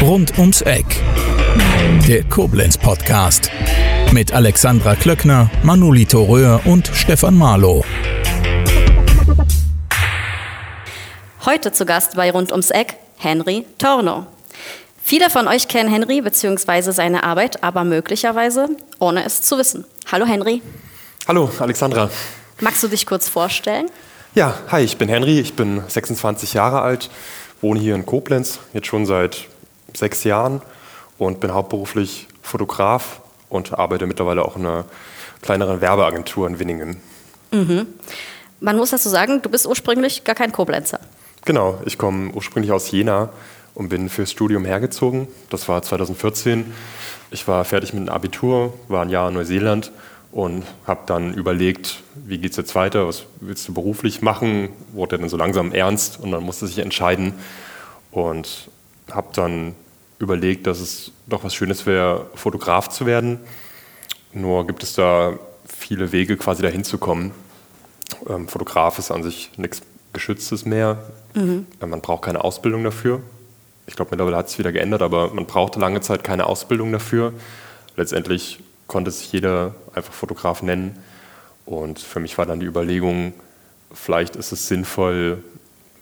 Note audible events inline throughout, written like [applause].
Rund ums Eck. Der Koblenz Podcast. Mit Alexandra Klöckner, Manolito Röhr und Stefan Marlow. Heute zu Gast bei Rund ums Eck Henry Torno. Viele von euch kennen Henry bzw. seine Arbeit, aber möglicherweise ohne es zu wissen. Hallo Henry. Hallo Alexandra. Magst du dich kurz vorstellen? Ja, hi, ich bin Henry, ich bin 26 Jahre alt, wohne hier in Koblenz, jetzt schon seit sechs Jahren und bin hauptberuflich Fotograf und arbeite mittlerweile auch in einer kleineren Werbeagentur in Winningen. Mhm. Man muss dazu sagen, du bist ursprünglich gar kein Koblenzer. Genau, ich komme ursprünglich aus Jena und bin fürs Studium hergezogen. Das war 2014. Ich war fertig mit dem Abitur, war ein Jahr in Neuseeland und habe dann überlegt, wie geht es jetzt weiter, was willst du beruflich machen, wurde dann so langsam ernst und dann musste sich entscheiden und habe dann überlegt, dass es doch was Schönes wäre, Fotograf zu werden. Nur gibt es da viele Wege, quasi dahin zu kommen. Ähm, Fotograf ist an sich nichts Geschütztes mehr. Mhm. Man braucht keine Ausbildung dafür. Ich glaube, mittlerweile hat es wieder geändert, aber man brauchte lange Zeit keine Ausbildung dafür. Letztendlich konnte sich jeder einfach Fotograf nennen. Und für mich war dann die Überlegung, vielleicht ist es sinnvoll,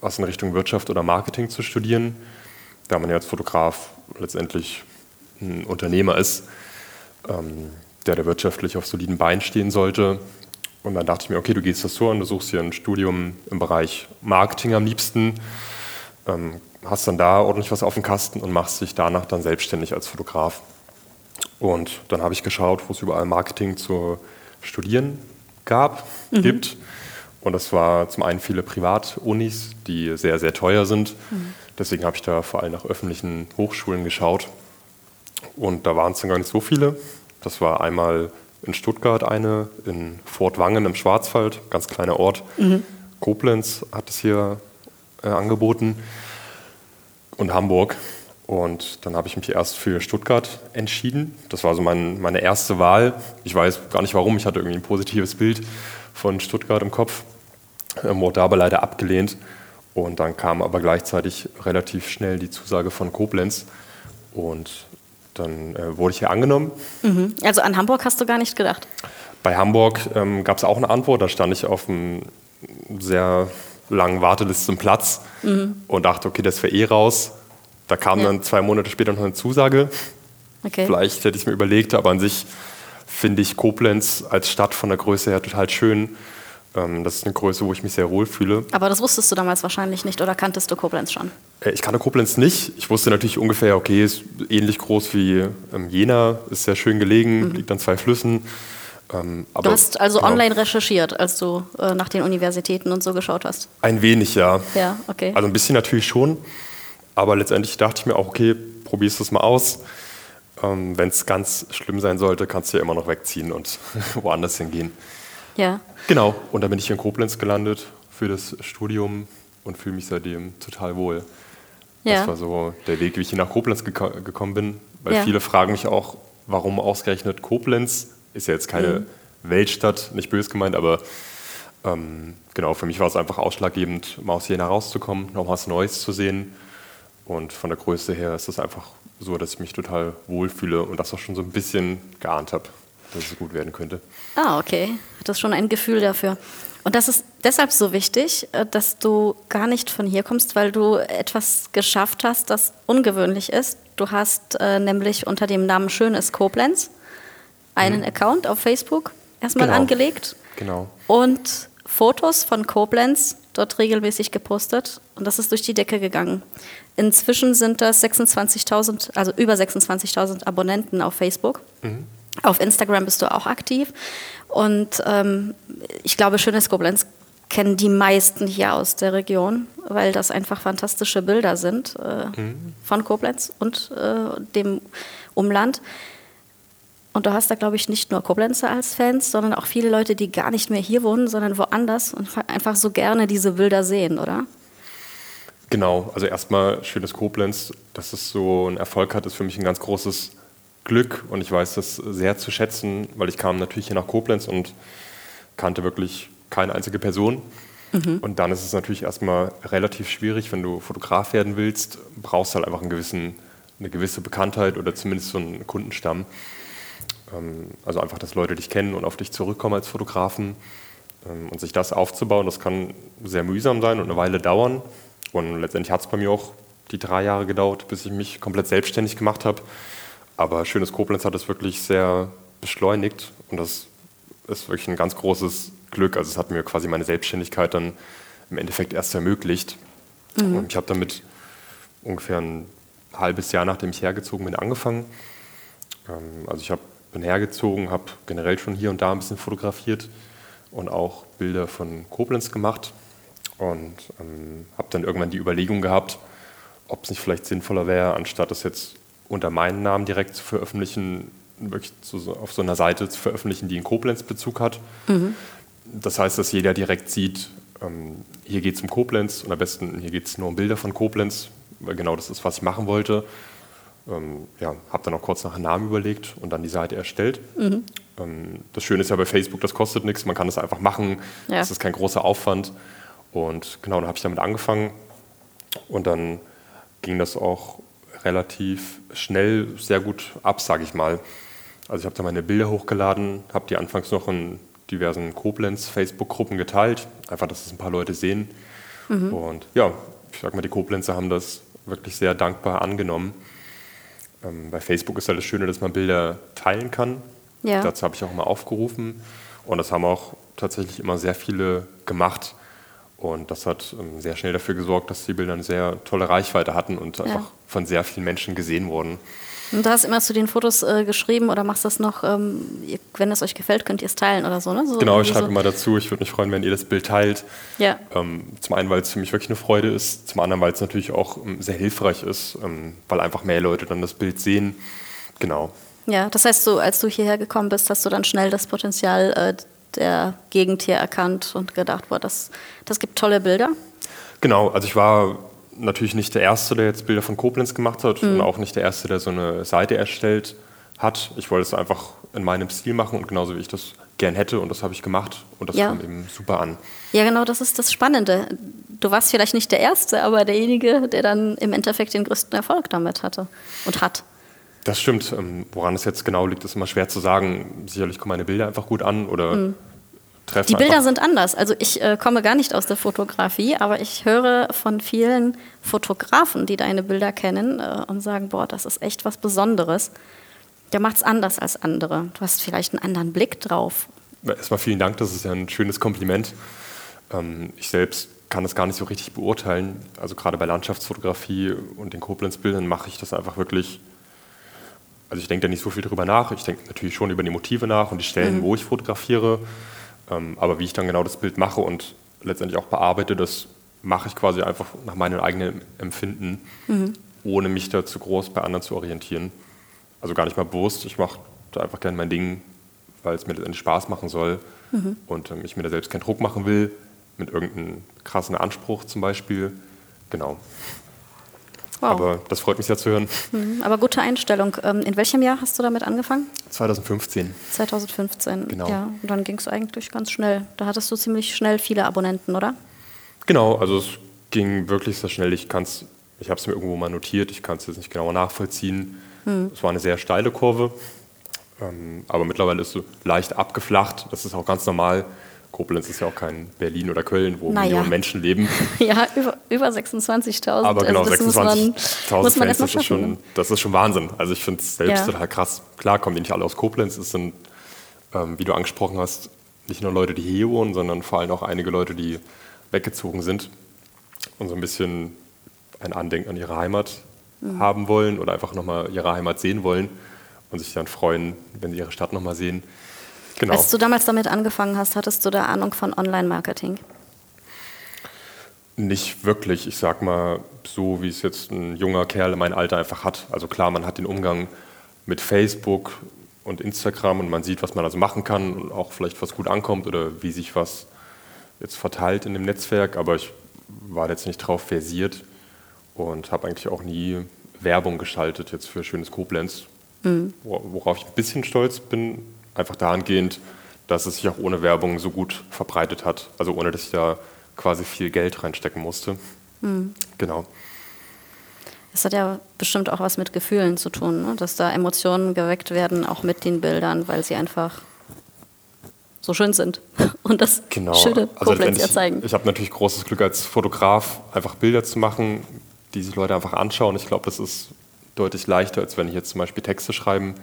was in Richtung Wirtschaft oder Marketing zu studieren, da man ja als Fotograf letztendlich ein Unternehmer ist, ähm, der da wirtschaftlich auf soliden Beinen stehen sollte. Und dann dachte ich mir, okay, du gehst das so an, du suchst hier ein Studium im Bereich Marketing am liebsten, ähm, hast dann da ordentlich was auf dem Kasten und machst dich danach dann selbstständig als Fotograf. Und dann habe ich geschaut, wo es überall Marketing zu studieren gab, mhm. gibt. Und das war zum einen viele Privatunis, die sehr, sehr teuer sind. Mhm. Deswegen habe ich da vor allem nach öffentlichen Hochschulen geschaut. Und da waren es dann gar nicht so viele. Das war einmal in Stuttgart eine, in Fort Wangen im Schwarzwald, ganz kleiner Ort. Mhm. Koblenz hat es hier äh, angeboten und Hamburg. Und dann habe ich mich erst für Stuttgart entschieden. Das war so mein, meine erste Wahl. Ich weiß gar nicht warum, ich hatte irgendwie ein positives Bild von Stuttgart im Kopf, ähm, wurde aber leider abgelehnt. Und dann kam aber gleichzeitig relativ schnell die Zusage von Koblenz. Und dann äh, wurde ich hier angenommen. Mhm. Also an Hamburg hast du gar nicht gedacht? Bei Hamburg ähm, gab es auch eine Antwort. Da stand ich auf einem sehr langen Warteliste Platz mhm. und dachte, okay, das wäre eh raus. Da kam ja. dann zwei Monate später noch eine Zusage. Okay. Vielleicht hätte ich es mir überlegt, aber an sich finde ich Koblenz als Stadt von der Größe her total schön. Ähm, das ist eine Größe, wo ich mich sehr wohl fühle. Aber das wusstest du damals wahrscheinlich nicht oder kanntest du Koblenz schon? Äh, ich kannte Koblenz nicht. Ich wusste natürlich ungefähr, okay, ist ähnlich groß wie ähm, Jena, ist sehr schön gelegen, mhm. liegt an zwei Flüssen. Ähm, du hast also genau. online recherchiert, als du äh, nach den Universitäten und so geschaut hast? Ein wenig, ja. Ja, okay. Also ein bisschen natürlich schon. Aber letztendlich dachte ich mir auch, okay, probierst du es mal aus. Ähm, Wenn es ganz schlimm sein sollte, kannst du ja immer noch wegziehen und [laughs] woanders hingehen. Ja. Genau, und dann bin ich in Koblenz gelandet für das Studium und fühle mich seitdem total wohl. Ja. Das war so der Weg, wie ich hier nach Koblenz geko gekommen bin. Weil ja. viele fragen mich auch, warum ausgerechnet Koblenz? Ist ja jetzt keine mhm. Weltstadt, nicht böse gemeint, aber ähm, genau, für mich war es einfach ausschlaggebend, mal aus Jena rauszukommen, noch was Neues zu sehen und von der Größe her ist es einfach so, dass ich mich total wohlfühle und das auch schon so ein bisschen geahnt habe, dass es gut werden könnte. Ah, okay. Hat das schon ein Gefühl dafür. Und das ist deshalb so wichtig, äh, dass du gar nicht von hier kommst, weil du etwas geschafft hast, das ungewöhnlich ist. Du hast äh, nämlich unter dem Namen Schönes Koblenz einen mhm. Account auf Facebook erstmal genau. angelegt. Genau. Und Fotos von Koblenz dort regelmäßig gepostet und das ist durch die Decke gegangen. Inzwischen sind das 26.000, also über 26.000 Abonnenten auf Facebook. Mhm. Auf Instagram bist du auch aktiv und ähm, ich glaube, Schönes Koblenz kennen die meisten hier aus der Region, weil das einfach fantastische Bilder sind äh, mhm. von Koblenz und äh, dem Umland. Und du hast da, glaube ich, nicht nur Koblenzer als Fans, sondern auch viele Leute, die gar nicht mehr hier wohnen, sondern woanders und einfach so gerne diese Bilder sehen, oder? Genau, also erstmal schönes Koblenz, dass es so einen Erfolg hat, ist für mich ein ganz großes Glück und ich weiß das sehr zu schätzen, weil ich kam natürlich hier nach Koblenz und kannte wirklich keine einzige Person. Mhm. Und dann ist es natürlich erstmal relativ schwierig, wenn du Fotograf werden willst, brauchst du halt einfach einen gewissen, eine gewisse Bekanntheit oder zumindest so einen Kundenstamm. Ähm, also einfach, dass Leute dich kennen und auf dich zurückkommen als Fotografen. Ähm, und sich das aufzubauen, das kann sehr mühsam sein und eine Weile dauern. Und letztendlich hat es bei mir auch die drei Jahre gedauert, bis ich mich komplett selbstständig gemacht habe. Aber Schönes Koblenz hat es wirklich sehr beschleunigt und das ist wirklich ein ganz großes Glück. Also es hat mir quasi meine Selbstständigkeit dann im Endeffekt erst ermöglicht. Mhm. Und ich habe damit ungefähr ein halbes Jahr, nachdem ich hergezogen bin, angefangen. Ähm, also ich hab, bin hergezogen, habe generell schon hier und da ein bisschen fotografiert und auch Bilder von Koblenz gemacht und ähm, habe dann irgendwann die Überlegung gehabt, ob es nicht vielleicht sinnvoller wäre, anstatt das jetzt unter meinen Namen direkt zu veröffentlichen, wirklich zu, auf so einer Seite zu veröffentlichen, die einen Koblenz Bezug hat. Mhm. Das heißt, dass jeder direkt sieht, ähm, hier geht es um Koblenz und am besten hier geht es nur um Bilder von Koblenz, weil genau das ist, was ich machen wollte. Ähm, ja, habe dann auch kurz nach einem Namen überlegt und dann die Seite erstellt. Mhm. Ähm, das Schöne ist ja bei Facebook, das kostet nichts, man kann das einfach machen, ja. das ist kein großer Aufwand. Und genau, dann habe ich damit angefangen und dann ging das auch relativ schnell sehr gut ab, sage ich mal. Also ich habe da meine Bilder hochgeladen, habe die anfangs noch in diversen Koblenz-Facebook-Gruppen geteilt, einfach, dass es ein paar Leute sehen. Mhm. Und ja, ich sage mal, die Koblenzer haben das wirklich sehr dankbar angenommen. Ähm, bei Facebook ist ja das Schöne, dass man Bilder teilen kann. Ja. Dazu habe ich auch immer aufgerufen. Und das haben auch tatsächlich immer sehr viele gemacht. Und das hat ähm, sehr schnell dafür gesorgt, dass die Bilder eine sehr tolle Reichweite hatten und ja. einfach von sehr vielen Menschen gesehen wurden. Und du hast immer zu den Fotos äh, geschrieben oder machst das noch, ähm, wenn es euch gefällt, könnt ihr es teilen oder so, ne? So, genau, ich schreibe so. immer dazu. Ich würde mich freuen, wenn ihr das Bild teilt. Ja. Ähm, zum einen, weil es für mich wirklich eine Freude ist, zum anderen, weil es natürlich auch ähm, sehr hilfreich ist, ähm, weil einfach mehr Leute dann das Bild sehen. Genau. Ja, das heißt, so, als du hierher gekommen bist, hast du dann schnell das Potenzial äh, der Gegend hier erkannt und gedacht, boah, das, das gibt tolle Bilder. Genau, also ich war natürlich nicht der Erste, der jetzt Bilder von Koblenz gemacht hat mhm. und auch nicht der Erste, der so eine Seite erstellt hat. Ich wollte es einfach in meinem Stil machen und genauso wie ich das gern hätte und das habe ich gemacht und das ja. kam eben super an. Ja, genau, das ist das Spannende. Du warst vielleicht nicht der Erste, aber derjenige, der dann im Endeffekt den größten Erfolg damit hatte und hat. Das stimmt. Ähm, woran es jetzt genau liegt, ist immer schwer zu sagen. Sicherlich kommen meine Bilder einfach gut an oder mhm treffen. Die Bilder sind anders. Also ich äh, komme gar nicht aus der Fotografie, aber ich höre von vielen Fotografen, die deine Bilder kennen äh, und sagen, boah, das ist echt was Besonderes. Der macht es anders als andere. Du hast vielleicht einen anderen Blick drauf. Erstmal vielen Dank, das ist ja ein schönes Kompliment. Ähm, ich selbst kann das gar nicht so richtig beurteilen. Also gerade bei Landschaftsfotografie und den Koblenz-Bildern mache ich das einfach wirklich also ich denke da nicht so viel drüber nach. Ich denke natürlich schon über die Motive nach und die Stellen, mhm. wo ich fotografiere. Ähm, aber wie ich dann genau das Bild mache und letztendlich auch bearbeite, das mache ich quasi einfach nach meinem eigenen Empfinden, mhm. ohne mich da zu groß bei anderen zu orientieren. Also gar nicht mal bewusst, ich mache da einfach gerne mein Ding, weil es mir letztendlich Spaß machen soll mhm. und ähm, ich mir da selbst keinen Druck machen will, mit irgendeinem krassen Anspruch zum Beispiel. Genau. Wow. Aber das freut mich sehr zu hören. Mhm, aber gute Einstellung. Ähm, in welchem Jahr hast du damit angefangen? 2015. 2015, genau. Ja, und dann ging es eigentlich ganz schnell. Da hattest du ziemlich schnell viele Abonnenten, oder? Genau, also es ging wirklich sehr schnell. Ich ich habe es mir irgendwo mal notiert, ich kann es jetzt nicht genau nachvollziehen. Mhm. Es war eine sehr steile Kurve, ähm, aber mittlerweile ist es leicht abgeflacht. Das ist auch ganz normal. Koblenz ist ja auch kein Berlin oder Köln, wo naja. Millionen Menschen leben. [laughs] Ja, über, über 26.000. Aber genau, also 26.000 Fans, das, ist schon, ne? das ist schon Wahnsinn. Also ich finde es selbst ja. total krass. Klar kommen die nicht alle aus Koblenz. Es sind, ähm, wie du angesprochen hast, nicht nur Leute, die hier wohnen, sondern vor allem auch einige Leute, die weggezogen sind und so ein bisschen ein Andenken an ihre Heimat mhm. haben wollen oder einfach nochmal ihre Heimat sehen wollen und sich dann freuen, wenn sie ihre Stadt nochmal sehen. Genau. Als du damals damit angefangen hast, hattest du da Ahnung von Online-Marketing? Nicht wirklich. Ich sag mal, so wie es jetzt ein junger Kerl in meinem Alter einfach hat. Also klar, man hat den Umgang mit Facebook und Instagram und man sieht, was man also machen kann und auch vielleicht was gut ankommt oder wie sich was jetzt verteilt in dem Netzwerk. Aber ich war jetzt nicht drauf versiert und habe eigentlich auch nie Werbung geschaltet jetzt für schönes Koblenz. Mhm. Worauf ich ein bisschen stolz bin, Einfach dahingehend, dass es sich auch ohne Werbung so gut verbreitet hat. Also ohne, dass ich da quasi viel Geld reinstecken musste. Mhm. Genau. Es hat ja bestimmt auch was mit Gefühlen zu tun, ne? dass da Emotionen geweckt werden, auch mit den Bildern, weil sie einfach so schön sind [laughs] und das genau. schöne also Koblenz ja zeigen. Ich habe natürlich großes Glück als Fotograf, einfach Bilder zu machen, die sich Leute einfach anschauen. Ich glaube, das ist deutlich leichter, als wenn ich jetzt zum Beispiel Texte schreiben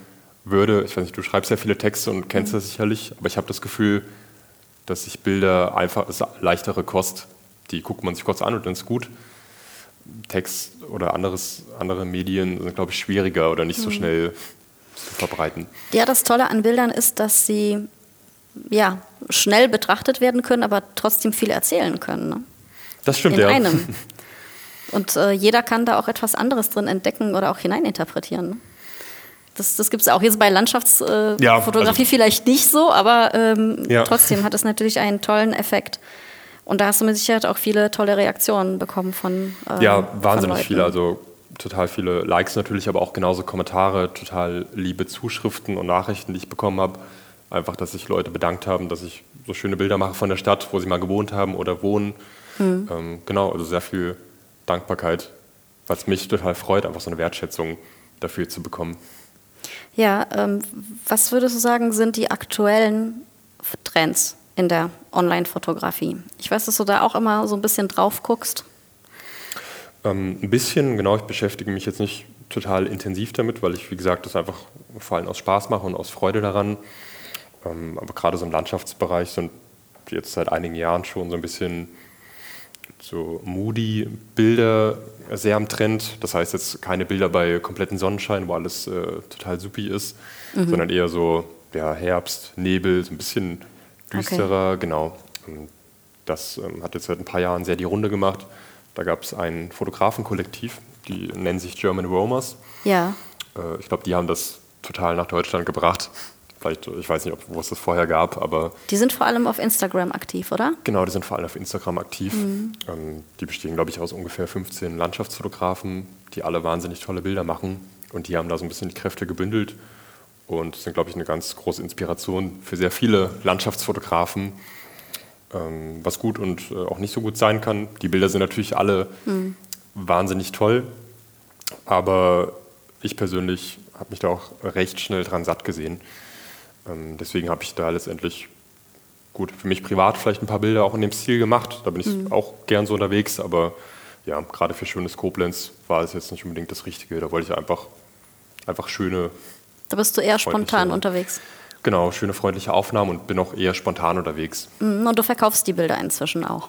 würde. Ich weiß nicht, du schreibst ja viele Texte und kennst mhm. das sicherlich, aber ich habe das Gefühl, dass sich Bilder einfach, ist leichtere Kost, die guckt man sich kurz an und dann ist gut. Text oder anderes, andere Medien sind, glaube ich, schwieriger oder nicht so mhm. schnell zu verbreiten. Ja, das Tolle an Bildern ist, dass sie ja, schnell betrachtet werden können, aber trotzdem viel erzählen können. Ne? Das stimmt, In ja. einem. [laughs] Und äh, jeder kann da auch etwas anderes drin entdecken oder auch hineininterpretieren. Ne? Das, das gibt es auch jetzt bei Landschaftsfotografie äh, ja, also vielleicht nicht so, aber ähm, ja. trotzdem hat es natürlich einen tollen Effekt. Und da hast du mit Sicherheit auch viele tolle Reaktionen bekommen von. Äh, ja, wahnsinnig viele. Also total viele Likes natürlich, aber auch genauso Kommentare, total liebe Zuschriften und Nachrichten, die ich bekommen habe. Einfach, dass sich Leute bedankt haben, dass ich so schöne Bilder mache von der Stadt, wo sie mal gewohnt haben oder wohnen. Mhm. Ähm, genau, also sehr viel Dankbarkeit, was mich total freut, einfach so eine Wertschätzung dafür zu bekommen. Ja, ähm, was würdest du sagen, sind die aktuellen Trends in der Online-Fotografie? Ich weiß, dass du da auch immer so ein bisschen drauf guckst. Ähm, ein bisschen, genau. Ich beschäftige mich jetzt nicht total intensiv damit, weil ich, wie gesagt, das einfach vor allem aus Spaß mache und aus Freude daran. Ähm, aber gerade so im Landschaftsbereich sind jetzt seit einigen Jahren schon so ein bisschen so moody Bilder sehr am Trend. Das heißt jetzt keine Bilder bei kompletten Sonnenschein, wo alles äh, total supi ist, mhm. sondern eher so ja, Herbst, Nebel, so ein bisschen düsterer, okay. genau. Das ähm, hat jetzt seit ein paar Jahren sehr die Runde gemacht. Da gab es ein Fotografenkollektiv, die nennen sich German Romers. Ja. Äh, ich glaube, die haben das total nach Deutschland gebracht. Vielleicht, ich weiß nicht, ob, wo es das vorher gab, aber. Die sind vor allem auf Instagram aktiv, oder? Genau, die sind vor allem auf Instagram aktiv. Mhm. Ähm, die bestehen, glaube ich, aus ungefähr 15 Landschaftsfotografen, die alle wahnsinnig tolle Bilder machen. Und die haben da so ein bisschen die Kräfte gebündelt und sind, glaube ich, eine ganz große Inspiration für sehr viele Landschaftsfotografen, ähm, was gut und äh, auch nicht so gut sein kann. Die Bilder sind natürlich alle mhm. wahnsinnig toll, aber ich persönlich habe mich da auch recht schnell dran satt gesehen. Ähm, deswegen habe ich da letztendlich gut für mich privat vielleicht ein paar Bilder auch in dem Stil gemacht. Da bin ich mhm. auch gern so unterwegs, aber ja, gerade für schönes Koblenz war es jetzt nicht unbedingt das Richtige. Da wollte ich einfach, einfach schöne. Da bist du eher spontan unterwegs. Genau, schöne freundliche Aufnahmen und bin auch eher spontan unterwegs. Mhm, und du verkaufst die Bilder inzwischen auch.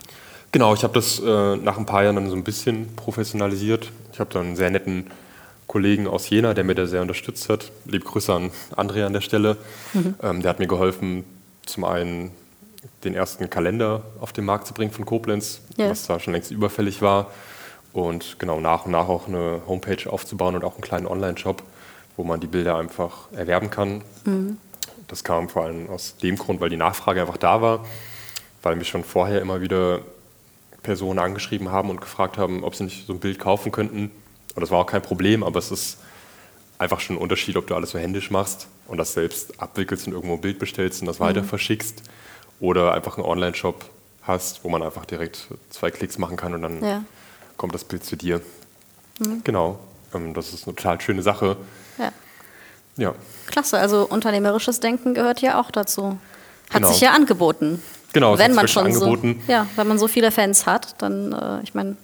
Genau, ich habe das äh, nach ein paar Jahren dann so ein bisschen professionalisiert. Ich habe dann einen sehr netten Kollegen aus Jena, der mir da sehr unterstützt hat. Liebe Grüße an André an der Stelle. Mhm. Ähm, der hat mir geholfen, zum einen den ersten Kalender auf den Markt zu bringen von Koblenz, ja. was da schon längst überfällig war. Und genau nach und nach auch eine Homepage aufzubauen und auch einen kleinen Online-Shop, wo man die Bilder einfach erwerben kann. Mhm. Das kam vor allem aus dem Grund, weil die Nachfrage einfach da war, weil mich schon vorher immer wieder Personen angeschrieben haben und gefragt haben, ob sie nicht so ein Bild kaufen könnten und das war auch kein Problem, aber es ist einfach schon ein Unterschied, ob du alles so händisch machst und das selbst abwickelst und irgendwo ein Bild bestellst und das mhm. weiter verschickst oder einfach einen Online-Shop hast, wo man einfach direkt zwei Klicks machen kann und dann ja. kommt das Bild zu dir. Mhm. Genau, ähm, das ist eine total schöne Sache. Ja. ja. Klasse, also unternehmerisches Denken gehört ja auch dazu. Hat genau. sich ja angeboten. Genau, wenn man schon angeboten. so, ja, wenn man so viele Fans hat, dann, äh, ich meine,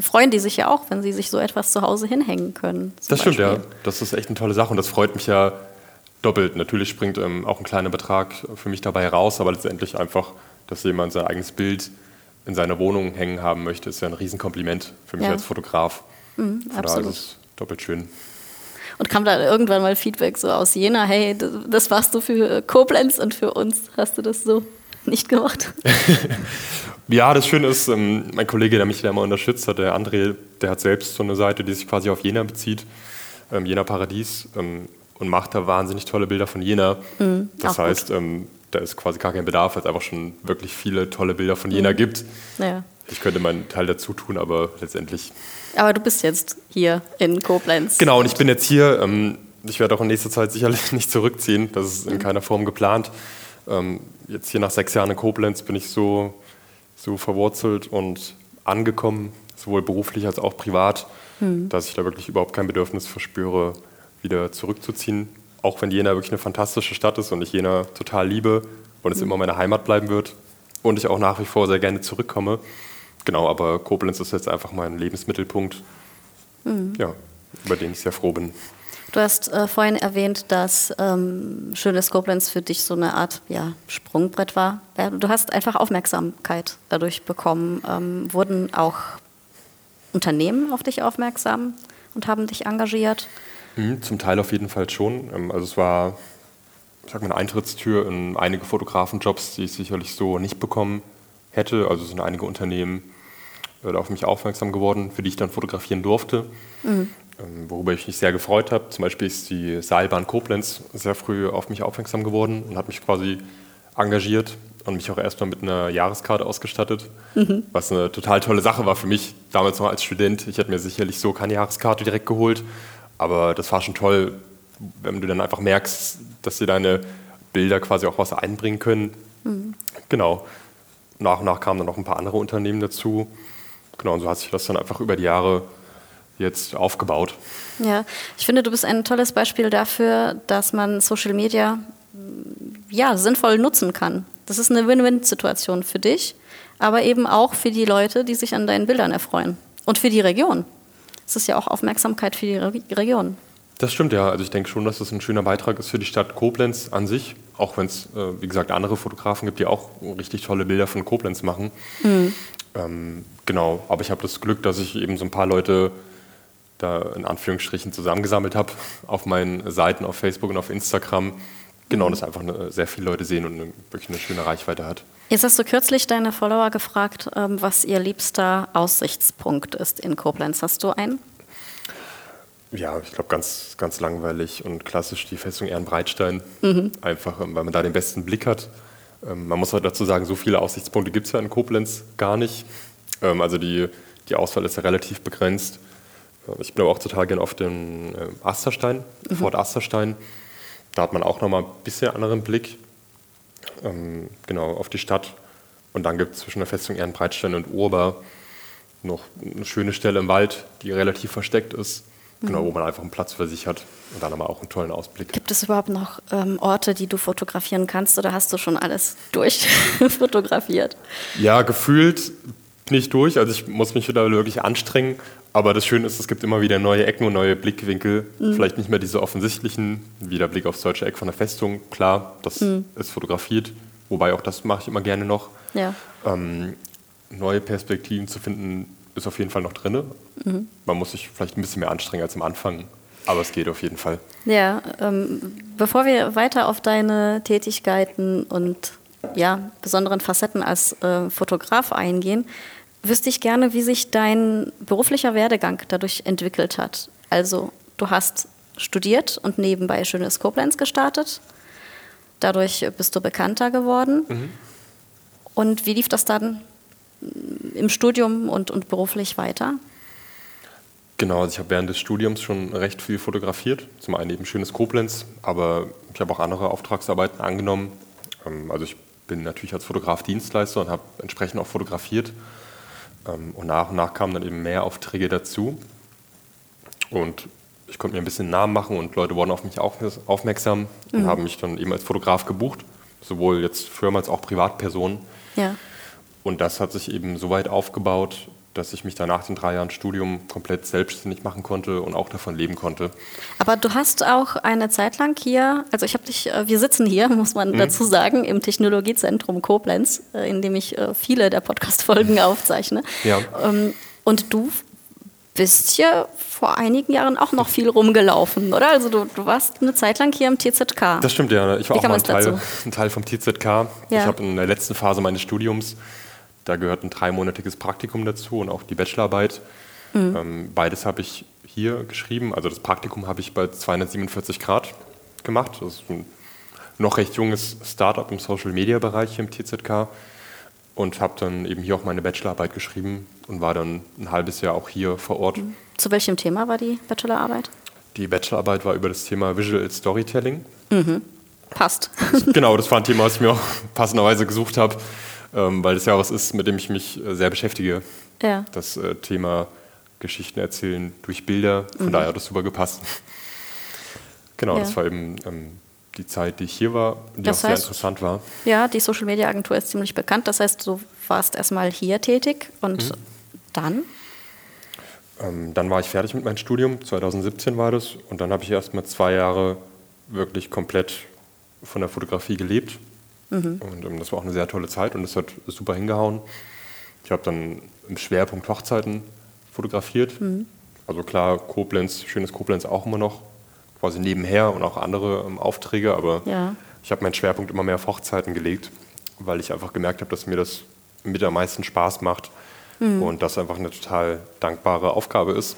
freuen die sich ja auch, wenn sie sich so etwas zu Hause hinhängen können. Das stimmt, ja. Das ist echt eine tolle Sache und das freut mich ja doppelt. Natürlich springt ähm, auch ein kleiner Betrag für mich dabei raus, aber letztendlich einfach, dass jemand sein eigenes Bild in seiner Wohnung hängen haben möchte, ist ja ein Riesenkompliment für mich ja. als Fotograf. Mhm, Von absolut. ist es doppelt schön. Und kam da irgendwann mal Feedback so aus Jena, hey, das warst du für Koblenz und für uns hast du das so nicht gemacht. [laughs] ja, das Schöne ist, ähm, mein Kollege, der mich da immer unterstützt hat, der André, der hat selbst so eine Seite, die sich quasi auf Jena bezieht, ähm, Jena Paradies, ähm, und macht da wahnsinnig tolle Bilder von Jena. Mhm, das heißt, ähm, da ist quasi gar kein Bedarf, weil es einfach schon wirklich viele tolle Bilder von Jena mhm. gibt. Ja. Ich könnte meinen Teil dazu tun, aber letztendlich. Aber du bist jetzt hier in Koblenz. Genau, und ich bin jetzt hier. Ähm, ich werde auch in nächster Zeit sicherlich [laughs] nicht zurückziehen. Das ist in mhm. keiner Form geplant. Ähm, jetzt hier nach sechs Jahren in Koblenz bin ich so, so verwurzelt und angekommen, sowohl beruflich als auch privat, hm. dass ich da wirklich überhaupt kein Bedürfnis verspüre, wieder zurückzuziehen. Auch wenn Jena wirklich eine fantastische Stadt ist und ich Jena total liebe und es hm. immer meine Heimat bleiben wird und ich auch nach wie vor sehr gerne zurückkomme. Genau, aber Koblenz ist jetzt einfach mein Lebensmittelpunkt, hm. ja, über den ich sehr froh bin. Du hast äh, vorhin erwähnt, dass ähm, Schönes Koblenz für dich so eine Art ja, Sprungbrett war. Ja, du hast einfach Aufmerksamkeit dadurch bekommen. Ähm, wurden auch Unternehmen auf dich aufmerksam und haben dich engagiert? Mhm, zum Teil auf jeden Fall schon. Ähm, also es war, ich sag mal, eine Eintrittstür in einige Fotografenjobs, die ich sicherlich so nicht bekommen hätte. Also sind einige Unternehmen äh, auf mich aufmerksam geworden, für die ich dann fotografieren durfte. Mhm. Ähm, worüber ich mich sehr gefreut habe. Zum Beispiel ist die Seilbahn Koblenz sehr früh auf mich aufmerksam geworden und hat mich quasi engagiert und mich auch erstmal mit einer Jahreskarte ausgestattet, mhm. was eine total tolle Sache war für mich damals noch als Student. Ich hätte mir sicherlich so keine Jahreskarte direkt geholt, aber das war schon toll, wenn du dann einfach merkst, dass dir deine Bilder quasi auch was einbringen können. Mhm. Genau. Nach und nach kamen dann noch ein paar andere Unternehmen dazu. Genau, und so hat sich das dann einfach über die Jahre jetzt aufgebaut. Ja, ich finde, du bist ein tolles Beispiel dafür, dass man Social Media ja, sinnvoll nutzen kann. Das ist eine Win-Win-Situation für dich, aber eben auch für die Leute, die sich an deinen Bildern erfreuen. Und für die Region. Es ist ja auch Aufmerksamkeit für die Re Region. Das stimmt ja. Also ich denke schon, dass das ein schöner Beitrag ist für die Stadt Koblenz an sich. Auch wenn es, äh, wie gesagt, andere Fotografen gibt, die auch richtig tolle Bilder von Koblenz machen. Mhm. Ähm, genau, aber ich habe das Glück, dass ich eben so ein paar Leute da in Anführungsstrichen zusammengesammelt habe auf meinen Seiten auf Facebook und auf Instagram. Genau, dass einfach eine, sehr viele Leute sehen und eine, wirklich eine schöne Reichweite hat. Jetzt hast du kürzlich deine Follower gefragt, ähm, was ihr liebster Aussichtspunkt ist in Koblenz. Hast du einen? Ja, ich glaube ganz, ganz langweilig und klassisch die Festung Ehrenbreitstein. Mhm. Einfach, ähm, weil man da den besten Blick hat. Ähm, man muss halt dazu sagen, so viele Aussichtspunkte gibt es ja in Koblenz gar nicht. Also die, die Auswahl ist ja relativ begrenzt. Ich bin aber auch total gern auf dem äh, Asterstein, mhm. Fort Asterstein. Da hat man auch nochmal ein bisschen anderen Blick ähm, genau, auf die Stadt. Und dann gibt es zwischen der Festung Ehrenbreitstein und Urba noch eine schöne Stelle im Wald, die relativ versteckt ist, genau, mhm. genau, wo man einfach einen Platz für sich hat und dann aber auch einen tollen Ausblick. Gibt es überhaupt noch ähm, Orte, die du fotografieren kannst oder hast du schon alles [laughs] durchfotografiert? ja, gefühlt nicht durch. Also ich muss mich wieder wirklich anstrengen. Aber das Schöne ist, es gibt immer wieder neue Ecken und neue Blickwinkel. Mhm. Vielleicht nicht mehr diese offensichtlichen, wie der Blick aufs deutsche Eck von der Festung. Klar, das mhm. ist fotografiert. Wobei auch das mache ich immer gerne noch. Ja. Ähm, neue Perspektiven zu finden, ist auf jeden Fall noch drin. Mhm. Man muss sich vielleicht ein bisschen mehr anstrengen als am Anfang. Aber es geht auf jeden Fall. Ja, ähm, bevor wir weiter auf deine Tätigkeiten und ja, besonderen Facetten als äh, Fotograf eingehen, wüsste ich gerne, wie sich dein beruflicher Werdegang dadurch entwickelt hat. Also du hast studiert und nebenbei Schönes Koblenz gestartet. Dadurch bist du bekannter geworden. Mhm. Und wie lief das dann im Studium und, und beruflich weiter? Genau, also ich habe während des Studiums schon recht viel fotografiert. Zum einen eben Schönes Koblenz, aber ich habe auch andere Auftragsarbeiten angenommen. Ähm, also ich bin natürlich als Fotograf Dienstleister und habe entsprechend auch fotografiert. Ähm, und nach und nach kamen dann eben mehr Aufträge dazu. Und ich konnte mir ein bisschen Namen machen und Leute wurden auf mich aufmerksam und mhm. haben mich dann eben als Fotograf gebucht, sowohl jetzt Firmen als auch Privatpersonen. Ja. Und das hat sich eben so weit aufgebaut, dass ich mich dann nach den drei Jahren Studium komplett selbstständig machen konnte und auch davon leben konnte. Aber du hast auch eine Zeit lang hier, also ich habe dich, äh, wir sitzen hier, [laughs] muss man mhm. dazu sagen, im Technologiezentrum Koblenz, äh, in dem ich äh, viele der Podcast-Folgen [laughs] aufzeichne. Ja. Ähm, und du bist hier vor einigen Jahren auch noch viel rumgelaufen, oder? Also du, du warst eine Zeit lang hier im TZK. Das stimmt ja. Ich war Wie auch mal ein Teil, ein Teil, vom TZK. Ja. Ich habe in der letzten Phase meines Studiums da gehört ein dreimonatiges Praktikum dazu und auch die Bachelorarbeit. Mhm. Ähm, beides habe ich hier geschrieben. Also das Praktikum habe ich bei 247 Grad gemacht. Das ist ein noch recht junges Startup im Social-Media-Bereich im TZK und habe dann eben hier auch meine Bachelorarbeit geschrieben und war dann ein halbes Jahr auch hier vor Ort. Mhm. Zu welchem Thema war die Bachelorarbeit? Die Bachelorarbeit war über das Thema Visual Storytelling. Mhm. passt. [laughs] genau, das war ein Thema, was ich mir auch passenderweise gesucht habe, ähm, weil das ja was ist, mit dem ich mich äh, sehr beschäftige. Ja. Das äh, Thema Geschichten erzählen durch Bilder, von mhm. daher hat das super gepasst. [laughs] genau, ja. das war eben ähm, die Zeit, die ich hier war, die das auch heißt, sehr interessant war. Ja, die Social Media Agentur ist ziemlich bekannt. Das heißt, du warst erstmal hier tätig und mhm. dann? Ähm, dann war ich fertig mit meinem Studium, 2017 war das, und dann habe ich erst mal zwei Jahre wirklich komplett von der Fotografie gelebt. Mhm. Und ähm, das war auch eine sehr tolle Zeit und es hat super hingehauen. Ich habe dann im Schwerpunkt Hochzeiten fotografiert. Mhm. Also klar, Koblenz, schönes Koblenz auch immer noch, quasi nebenher und auch andere ähm, Aufträge, aber ja. ich habe meinen Schwerpunkt immer mehr auf Hochzeiten gelegt, weil ich einfach gemerkt habe, dass mir das mit am meisten Spaß macht mhm. und das einfach eine total dankbare Aufgabe ist.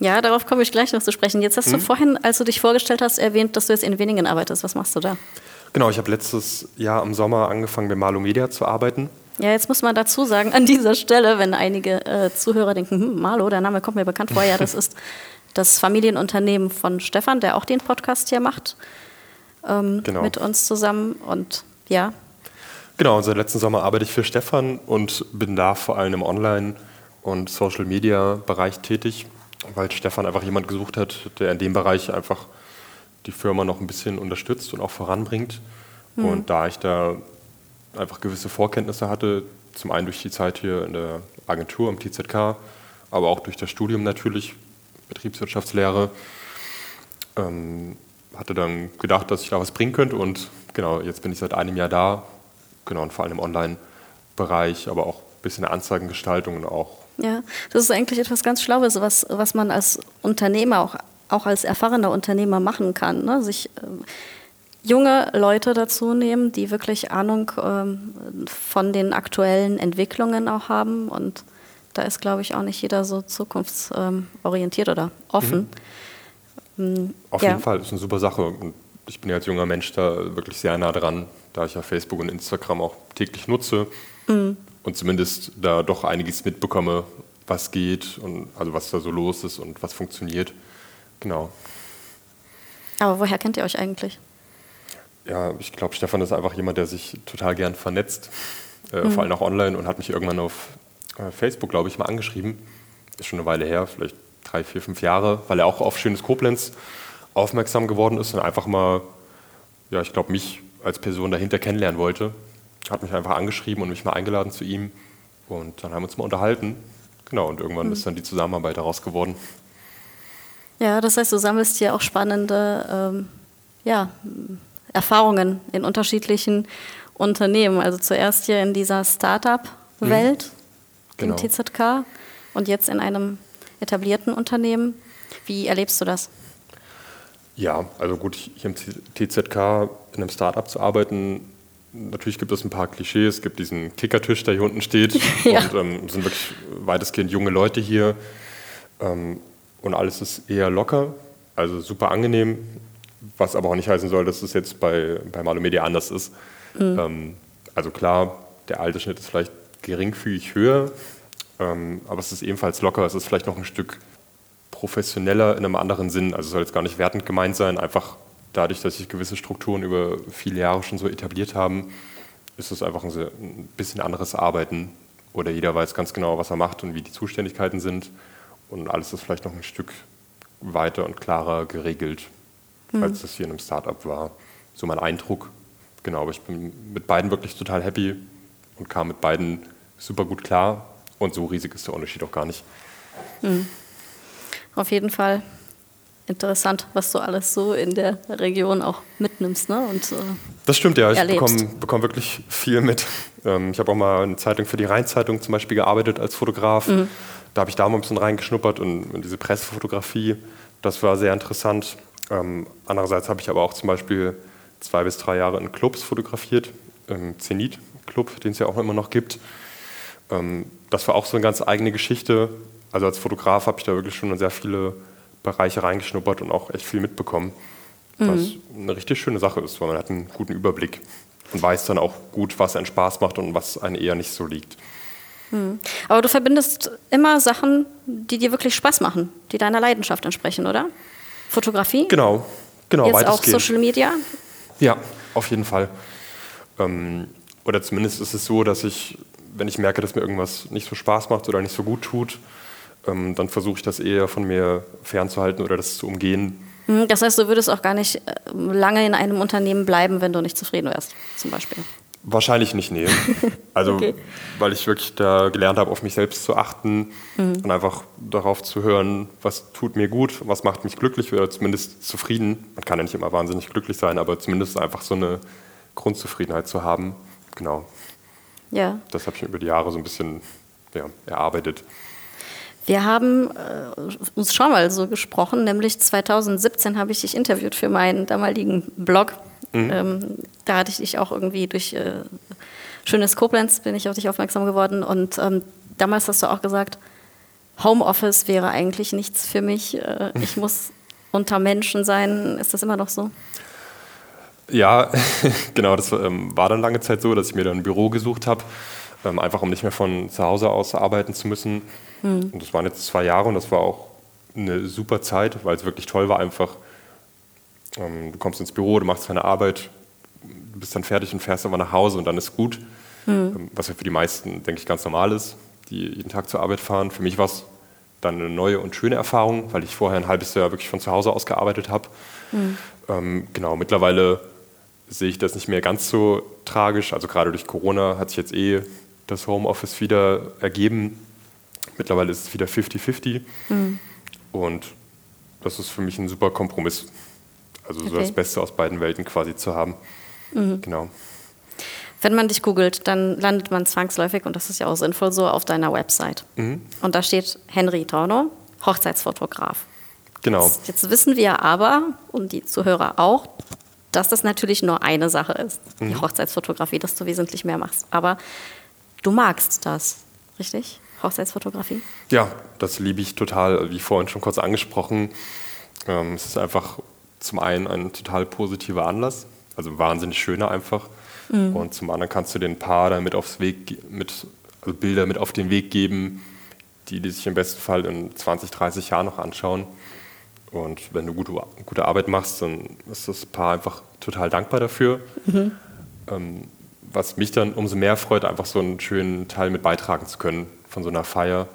Ja, darauf komme ich gleich noch zu sprechen. Jetzt hast mhm. du vorhin, als du dich vorgestellt hast, erwähnt, dass du jetzt in Weningen arbeitest. Was machst du da? Genau, ich habe letztes Jahr im Sommer angefangen, bei Malo Media zu arbeiten. Ja, jetzt muss man dazu sagen, an dieser Stelle, wenn einige äh, Zuhörer denken, hm, Malo, der Name kommt mir bekannt vor, ja, das [laughs] ist das Familienunternehmen von Stefan, der auch den Podcast hier macht, ähm, genau. mit uns zusammen. Und ja. Genau, und seit letzten Sommer arbeite ich für Stefan und bin da vor allem im Online- und Social-Media-Bereich tätig, weil Stefan einfach jemand gesucht hat, der in dem Bereich einfach die Firma noch ein bisschen unterstützt und auch voranbringt. Mhm. Und da ich da einfach gewisse Vorkenntnisse hatte, zum einen durch die Zeit hier in der Agentur im TZK, aber auch durch das Studium natürlich, Betriebswirtschaftslehre, ähm, hatte dann gedacht, dass ich da was bringen könnte und genau, jetzt bin ich seit einem Jahr da, genau, und vor allem im Online-Bereich, aber auch ein bisschen Anzeigengestaltung und auch. Ja, das ist eigentlich etwas ganz Schlaues, was, was man als Unternehmer, auch, auch als erfahrener Unternehmer machen kann. Ne? Sich äh, junge Leute dazu nehmen, die wirklich Ahnung ähm, von den aktuellen Entwicklungen auch haben und da ist, glaube ich, auch nicht jeder so zukunftsorientiert oder offen. Mhm. Mm, Auf ja. jeden Fall, ist eine super Sache. Und ich bin ja als junger Mensch da wirklich sehr nah dran, da ich ja Facebook und Instagram auch täglich nutze mhm. und zumindest da doch einiges mitbekomme, was geht und also was da so los ist und was funktioniert. Genau. Aber woher kennt ihr euch eigentlich? Ja, ich glaube, Stefan ist einfach jemand, der sich total gern vernetzt, äh, mhm. vor allem auch online und hat mich irgendwann auf äh, Facebook, glaube ich, mal angeschrieben. Ist schon eine Weile her, vielleicht drei, vier, fünf Jahre, weil er auch auf Schönes Koblenz aufmerksam geworden ist und einfach mal, ja, ich glaube, mich als Person dahinter kennenlernen wollte. Hat mich einfach angeschrieben und mich mal eingeladen zu ihm. Und dann haben wir uns mal unterhalten. Genau, und irgendwann mhm. ist dann die Zusammenarbeit daraus geworden. Ja, das heißt, du sammelst hier auch spannende ähm, ja, Erfahrungen in unterschiedlichen Unternehmen. Also zuerst hier in dieser Startup-Welt. Mhm genau. im TZK und jetzt in einem etablierten Unternehmen. Wie erlebst du das? Ja, also gut, hier im TZK in einem Startup zu arbeiten, natürlich gibt es ein paar Klischees. Es gibt diesen Kickertisch, der hier unten steht. [laughs] ja. Und ähm, sind wirklich weitestgehend junge Leute hier. Ähm, und alles ist eher locker, also super angenehm. Was aber auch nicht heißen soll, dass es jetzt bei, bei Malo Media anders ist. Mhm. Ähm, also klar, der Altersschnitt ist vielleicht geringfügig höher, ähm, aber es ist ebenfalls locker. Es ist vielleicht noch ein Stück professioneller in einem anderen Sinn. Also es soll jetzt gar nicht wertend gemeint sein, einfach dadurch, dass sich gewisse Strukturen über viele Jahre schon so etabliert haben, ist es einfach ein, sehr, ein bisschen anderes Arbeiten. Oder jeder weiß ganz genau, was er macht und wie die Zuständigkeiten sind. Und alles ist vielleicht noch ein Stück weiter und klarer geregelt, mhm. als das hier in einem Startup war. So mein Eindruck. Genau, aber ich bin mit beiden wirklich total happy und kam mit beiden super gut klar. Und so riesig ist der Unterschied auch gar nicht. Mhm. Auf jeden Fall interessant, was du alles so in der Region auch mitnimmst. Ne? Und, äh, das stimmt, ja. Ich bekomme, bekomme wirklich viel mit. Ähm, ich habe auch mal eine Zeitung für die Rheinzeitung zum Beispiel gearbeitet als Fotograf. Mhm. Da habe ich da mal ein bisschen reingeschnuppert und, und diese Pressefotografie, das war sehr interessant. Ähm, andererseits habe ich aber auch zum Beispiel zwei bis drei Jahre in Clubs fotografiert, im Zenit Club, den es ja auch immer noch gibt. Ähm, das war auch so eine ganz eigene Geschichte. Also als Fotograf habe ich da wirklich schon in sehr viele Bereiche reingeschnuppert und auch echt viel mitbekommen. Mhm. Was eine richtig schöne Sache ist, weil man hat einen guten Überblick und weiß dann auch gut, was einen Spaß macht und was einen eher nicht so liegt. Mhm. Aber du verbindest immer Sachen, die dir wirklich Spaß machen, die deiner Leidenschaft entsprechen, oder? Fotografie? Genau, genau. Jetzt auch Social Media? Ja, Auf jeden Fall. Ähm, oder zumindest ist es so, dass ich, wenn ich merke, dass mir irgendwas nicht so Spaß macht oder nicht so gut tut, ähm, dann versuche ich das eher von mir fernzuhalten oder das zu umgehen. Hm, das heißt, du würdest auch gar nicht äh, lange in einem Unternehmen bleiben, wenn du nicht zufrieden wärst, zum Beispiel. Wahrscheinlich nicht, nee. [laughs] Also, okay. weil ich wirklich da gelernt habe, auf mich selbst zu achten mhm. und einfach darauf zu hören, was tut mir gut, was macht mich glücklich oder zumindest zufrieden. Man kann ja nicht immer wahnsinnig glücklich sein, aber zumindest einfach so eine Grundzufriedenheit zu haben. Genau. Ja. Das habe ich über die Jahre so ein bisschen ja, erarbeitet. Wir haben äh, uns schon mal so gesprochen, nämlich 2017 habe ich dich interviewt für meinen damaligen Blog. Mhm. Ähm, da hatte ich dich auch irgendwie durch äh, schönes Koblenz bin ich auf dich aufmerksam geworden und ähm, damals hast du auch gesagt, Homeoffice wäre eigentlich nichts für mich. Äh, [laughs] ich muss unter Menschen sein. Ist das immer noch so? Ja, [laughs] genau. Das ähm, war dann lange Zeit so, dass ich mir dann ein Büro gesucht habe, ähm, einfach um nicht mehr von zu Hause aus arbeiten zu müssen. Mhm. Und das waren jetzt zwei Jahre und das war auch eine super Zeit, weil es wirklich toll war, einfach. Ähm, du kommst ins Büro, du machst deine Arbeit, du bist dann fertig und fährst aber nach Hause und dann ist gut. Mhm. Was ja für die meisten, denke ich, ganz normal ist, die jeden Tag zur Arbeit fahren. Für mich war es dann eine neue und schöne Erfahrung, weil ich vorher ein halbes Jahr wirklich von zu Hause aus gearbeitet habe. Mhm. Ähm, genau, mittlerweile sehe ich das nicht mehr ganz so tragisch. Also gerade durch Corona hat sich jetzt eh das Homeoffice wieder ergeben. Mittlerweile ist es wieder 50-50. Mhm. Und das ist für mich ein super Kompromiss. Also okay. so das Beste aus beiden Welten quasi zu haben. Mhm. Genau. Wenn man dich googelt, dann landet man zwangsläufig, und das ist ja auch sinnvoll so, auf deiner Website. Mhm. Und da steht Henry Torno, Hochzeitsfotograf. Genau. Jetzt, jetzt, wissen wir aber, und die Zuhörer auch, dass das natürlich nur eine Sache ist, mhm. die Hochzeitsfotografie, dass du wesentlich mehr machst. Aber du magst das, richtig? Hochzeitsfotografie? Ja, das liebe ich total, wie vorhin schon kurz angesprochen. Ähm, es ist einfach zum einen ein total positiver Anlass, also wahnsinnig schöner einfach. Mhm. Und zum anderen kannst du den Paar damit aufs Weg, mit, also Bilder mit auf den Weg geben, die die sich im besten Fall in 20, 30 Jahren noch anschauen. Und wenn du gute, gute Arbeit machst, dann ist das Paar einfach total dankbar dafür. Mhm. Ähm, was mich dann umso mehr freut, einfach so einen schönen Teil mit beitragen zu können von so einer Feier.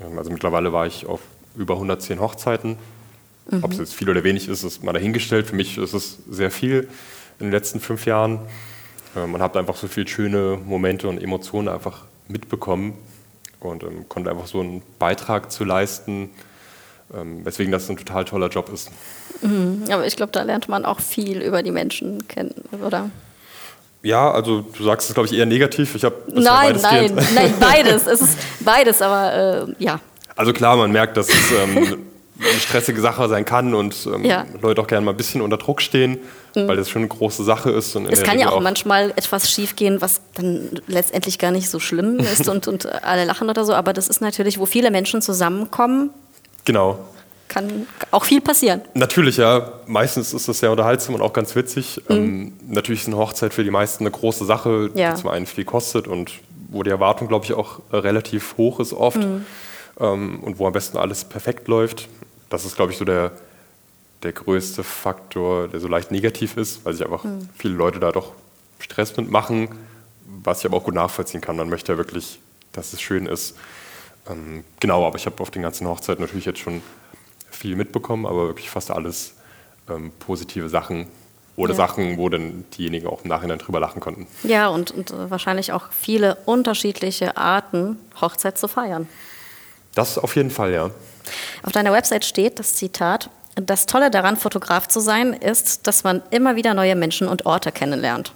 Ähm, also mittlerweile war ich auf über 110 Hochzeiten. Mhm. Ob es jetzt viel oder wenig ist, ist mal dahingestellt. Für mich ist es sehr viel in den letzten fünf Jahren. Ähm, man hat einfach so viele schöne Momente und Emotionen einfach mitbekommen und ähm, konnte einfach so einen Beitrag zu leisten, ähm, weswegen das ein total toller Job ist. Mhm, aber ich glaube, da lernt man auch viel über die Menschen kennen, oder? Ja, also du sagst es, glaube ich, eher negativ. Ich habe nein, nein, [laughs] nein, beides. es ist beides, aber äh, ja. Also klar, man merkt, dass es ähm, [laughs] eine stressige Sache sein kann und ähm, ja. Leute auch gerne mal ein bisschen unter Druck stehen, mhm. weil das schon eine große Sache ist. es kann ja auch, auch, manchmal etwas schiefgehen, was dann letztendlich gar nicht so schlimm [laughs] ist und, und alle lachen oder so, aber das ist natürlich, wo viele Menschen zusammenkommen. Genau. Kann auch viel passieren. Natürlich, ja. Meistens ist das sehr unterhaltsam und auch ganz witzig. Mhm. Ähm, natürlich ist eine Hochzeit für die meisten eine große Sache, ja. die zum einen viel kostet und wo die Erwartung, glaube ich, auch relativ hoch ist oft. Mhm. Ähm, und wo am besten alles perfekt läuft das ist, glaube ich, so der, der größte Faktor, der so leicht negativ ist, weil sich einfach mhm. viele Leute da doch Stress mitmachen, was ich aber auch gut nachvollziehen kann. Man möchte ja wirklich, dass es schön ist. Ähm, genau, aber ich habe auf den ganzen Hochzeiten natürlich jetzt schon viel mitbekommen, aber wirklich fast alles ähm, positive Sachen oder ja. Sachen, wo dann diejenigen auch im Nachhinein drüber lachen konnten. Ja, und, und wahrscheinlich auch viele unterschiedliche Arten, Hochzeit zu feiern. Das auf jeden Fall, ja. Auf deiner Website steht das Zitat, das Tolle daran, Fotograf zu sein, ist, dass man immer wieder neue Menschen und Orte kennenlernt.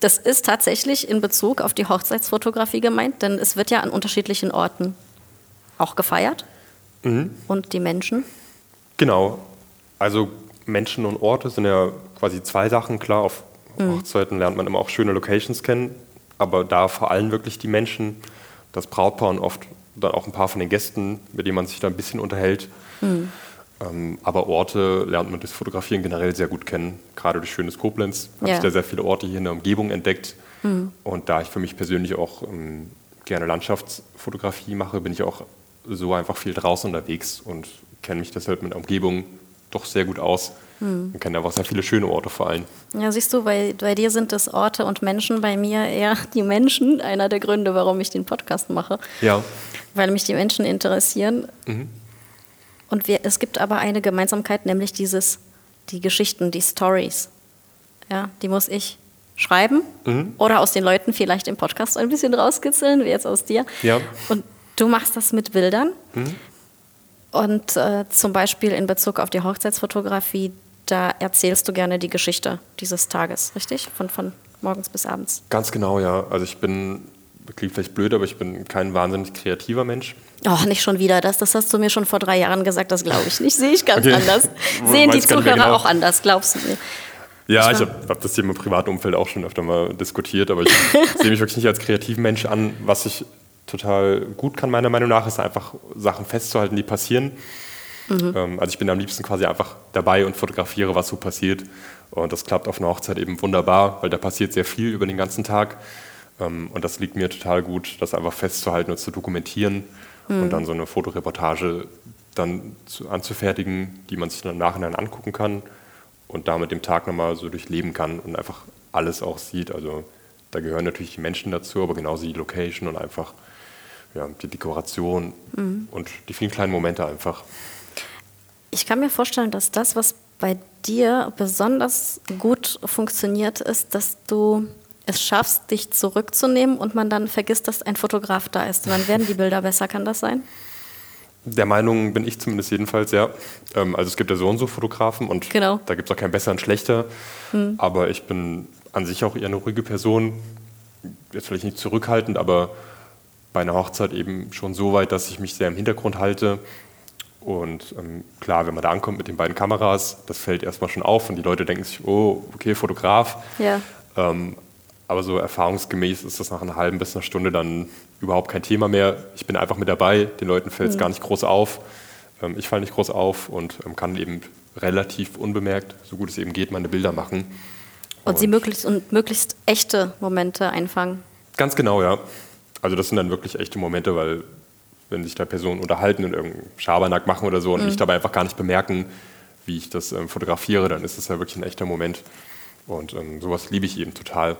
Das ist tatsächlich in Bezug auf die Hochzeitsfotografie gemeint, denn es wird ja an unterschiedlichen Orten auch gefeiert. Mhm. Und die Menschen? Genau. Also Menschen und Orte sind ja quasi zwei Sachen. Klar, auf mhm. Hochzeiten lernt man immer auch schöne Locations kennen, aber da vor allem wirklich die Menschen, das Brautpaar und oft dann auch ein paar von den Gästen, mit denen man sich da ein bisschen unterhält. Mhm. Ähm, aber Orte lernt man das Fotografieren generell sehr gut kennen. Gerade durch schönes Koblenz habe ja. ich da sehr viele Orte hier in der Umgebung entdeckt. Mhm. Und da ich für mich persönlich auch ähm, gerne Landschaftsfotografie mache, bin ich auch so einfach viel draußen unterwegs und kenne mich deshalb mit der Umgebung doch sehr gut aus. Mhm. Man kennt einfach sehr viele schöne Orte vor allem. Ja, siehst du, bei, bei dir sind es Orte und Menschen, bei mir eher die Menschen. Einer der Gründe, warum ich den Podcast mache. Ja. Weil mich die Menschen interessieren. Mhm. Und wir, es gibt aber eine Gemeinsamkeit, nämlich dieses, die Geschichten, die Stories. Ja, die muss ich schreiben mhm. oder aus den Leuten vielleicht im Podcast ein bisschen rauskitzeln, wie jetzt aus dir. Ja. Und du machst das mit Bildern. Mhm. Und äh, zum Beispiel in Bezug auf die Hochzeitsfotografie, da erzählst du gerne die Geschichte dieses Tages, richtig? Von, von morgens bis abends. Ganz genau, ja. Also ich bin, klingt vielleicht blöd, aber ich bin kein wahnsinnig kreativer Mensch. Oh, nicht schon wieder das. Das hast du mir schon vor drei Jahren gesagt, das glaube ich nicht. Sehe ich ganz okay. anders. [laughs] Sehen die Zuhörer genau. auch anders, glaubst du mir? Ja, ich habe hab das hier im privaten Umfeld auch schon öfter mal diskutiert, aber ich [laughs] sehe mich wirklich nicht als kreativen Mensch an. Was ich total gut kann, meiner Meinung nach, ist einfach Sachen festzuhalten, die passieren. Mhm. Ähm, also ich bin am liebsten quasi einfach dabei und fotografiere, was so passiert. Und das klappt auf einer Hochzeit eben wunderbar, weil da passiert sehr viel über den ganzen Tag. Ähm, und das liegt mir total gut, das einfach festzuhalten und zu dokumentieren mhm. und dann so eine Fotoreportage dann zu, anzufertigen, die man sich dann im Nachhinein angucken kann und damit dem Tag nochmal so durchleben kann und einfach alles auch sieht. Also da gehören natürlich die Menschen dazu, aber genauso die Location und einfach ja, die Dekoration mhm. und die vielen kleinen Momente einfach. Ich kann mir vorstellen, dass das, was bei dir besonders gut funktioniert, ist, dass du es schaffst, dich zurückzunehmen und man dann vergisst, dass ein Fotograf da ist. Und dann werden die Bilder besser. Kann das sein? Der Meinung bin ich zumindest jedenfalls, ja. Ähm, also es gibt ja so und so Fotografen und genau. da gibt es auch keinen besseren, schlechter. Hm. Aber ich bin an sich auch eher eine ruhige Person. Jetzt vielleicht nicht zurückhaltend, aber bei einer Hochzeit eben schon so weit, dass ich mich sehr im Hintergrund halte. Und ähm, klar, wenn man da ankommt mit den beiden Kameras, das fällt erstmal schon auf und die Leute denken sich, oh, okay, Fotograf. Ja. Ähm, aber so erfahrungsgemäß ist das nach einer halben bis einer Stunde dann überhaupt kein Thema mehr. Ich bin einfach mit dabei, den Leuten fällt es mhm. gar nicht groß auf. Ähm, ich falle nicht groß auf und ähm, kann eben relativ unbemerkt, so gut es eben geht, meine Bilder machen. Und, und sie möglichst und möglichst echte Momente einfangen. Ganz genau, ja. Also das sind dann wirklich echte Momente, weil wenn sich da Personen unterhalten und irgendeinen Schabernack machen oder so und mhm. mich dabei einfach gar nicht bemerken, wie ich das ähm, fotografiere, dann ist das ja wirklich ein echter Moment. Und ähm, sowas liebe ich eben total.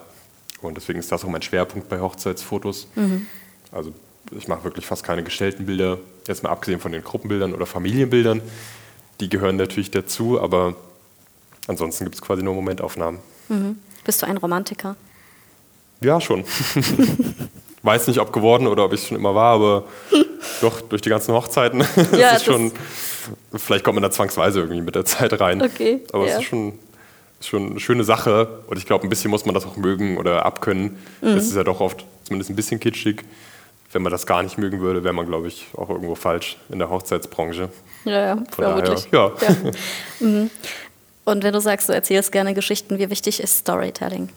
Und deswegen ist das auch mein Schwerpunkt bei Hochzeitsfotos. Mhm. Also ich mache wirklich fast keine gestellten Bilder, jetzt mal abgesehen von den Gruppenbildern oder Familienbildern. Die gehören natürlich dazu, aber ansonsten gibt es quasi nur Momentaufnahmen. Mhm. Bist du ein Romantiker? Ja, schon. [laughs] Weiß nicht, ob geworden oder ob ich es schon immer war, aber [laughs] doch, durch die ganzen Hochzeiten [laughs] ja, ist schon, vielleicht kommt man da zwangsweise irgendwie mit der Zeit rein. Okay, aber ja. es ist schon ist schon eine schöne Sache und ich glaube, ein bisschen muss man das auch mögen oder abkönnen. Mhm. Das ist ja doch oft zumindest ein bisschen kitschig. Wenn man das gar nicht mögen würde, wäre man, glaube ich, auch irgendwo falsch in der Hochzeitsbranche. Ja, ja, vermutlich. Ja. ja. Mhm. Und wenn du sagst, du erzählst gerne Geschichten, wie wichtig ist Storytelling?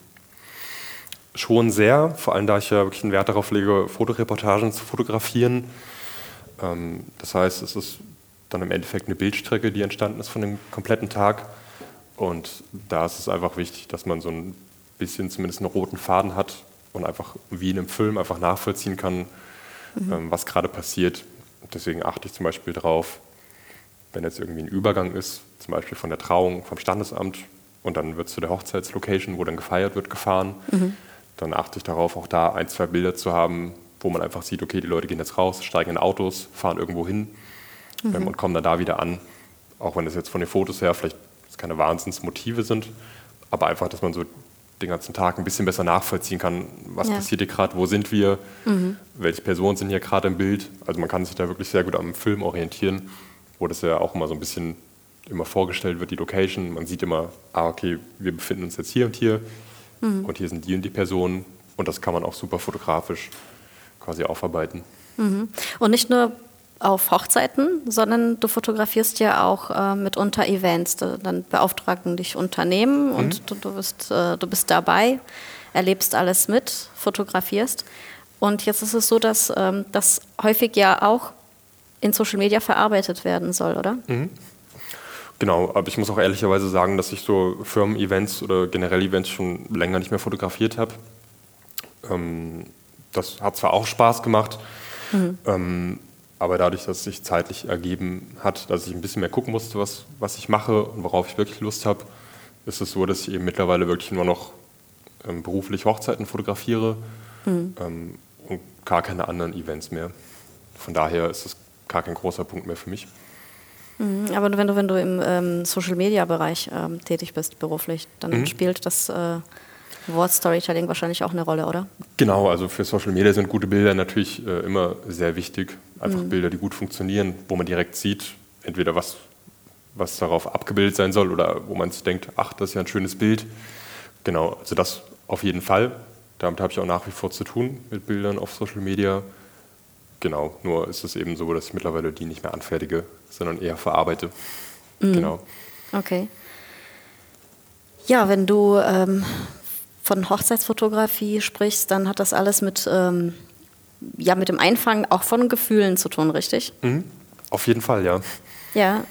Schon sehr, vor allem da ich ja wirklich einen Wert darauf lege, Fotoreportagen zu fotografieren. Ähm, das heißt, es ist dann im Endeffekt eine Bildstrecke, die entstanden ist von dem kompletten Tag. Und da ist es einfach wichtig, dass man so ein bisschen zumindest einen roten Faden hat und einfach wie in einem Film einfach nachvollziehen kann, mhm. ähm, was gerade passiert. Deswegen achte ich zum Beispiel darauf, wenn jetzt irgendwie ein Übergang ist, zum Beispiel von der Trauung vom Standesamt und dann wird zu der Hochzeitslocation, wo dann gefeiert wird, gefahren, mhm. dann achte ich darauf, auch da ein, zwei Bilder zu haben, wo man einfach sieht, okay, die Leute gehen jetzt raus, steigen in Autos, fahren irgendwo hin mhm. ähm, und kommen dann da wieder an. Auch wenn es jetzt von den Fotos her vielleicht keine Wahnsinnsmotive sind, aber einfach, dass man so den ganzen Tag ein bisschen besser nachvollziehen kann, was ja. passiert hier gerade, wo sind wir, mhm. welche Personen sind hier gerade im Bild. Also man kann sich da wirklich sehr gut am Film orientieren, wo das ja auch immer so ein bisschen immer vorgestellt wird, die Location. Man sieht immer, ah, okay, wir befinden uns jetzt hier und hier mhm. und hier sind die und die Personen und das kann man auch super fotografisch quasi aufarbeiten. Mhm. Und nicht nur auf Hochzeiten, sondern du fotografierst ja auch äh, mitunter Events. Dann beauftragen dich Unternehmen mhm. und du, du, bist, äh, du bist dabei, erlebst alles mit, fotografierst. Und jetzt ist es so, dass ähm, das häufig ja auch in Social Media verarbeitet werden soll, oder? Mhm. Genau, aber ich muss auch ehrlicherweise sagen, dass ich so Firmen-Events oder generell Events schon länger nicht mehr fotografiert habe. Ähm, das hat zwar auch Spaß gemacht, mhm. ähm, aber dadurch, dass es sich zeitlich ergeben hat, dass ich ein bisschen mehr gucken musste, was, was ich mache und worauf ich wirklich Lust habe, ist es so, dass ich eben mittlerweile wirklich nur noch ähm, beruflich Hochzeiten fotografiere mhm. ähm, und gar keine anderen Events mehr. Von daher ist es gar kein großer Punkt mehr für mich. Mhm, aber wenn du, wenn du im ähm, Social-Media-Bereich ähm, tätig bist, beruflich, dann mhm. spielt das äh, Wort Storytelling wahrscheinlich auch eine Rolle, oder? Genau, also für Social Media sind gute Bilder natürlich äh, immer sehr wichtig. Einfach mhm. Bilder, die gut funktionieren, wo man direkt sieht, entweder was, was darauf abgebildet sein soll oder wo man sich denkt, ach, das ist ja ein schönes Bild. Genau, also das auf jeden Fall. Damit habe ich auch nach wie vor zu tun mit Bildern auf Social Media. Genau, nur ist es eben so, dass ich mittlerweile die nicht mehr anfertige, sondern eher verarbeite. Mhm. Genau. Okay. Ja, wenn du ähm, von Hochzeitsfotografie sprichst, dann hat das alles mit, ähm, ja, mit dem Einfangen auch von Gefühlen zu tun, richtig? Mhm. Auf jeden Fall, ja. Ja,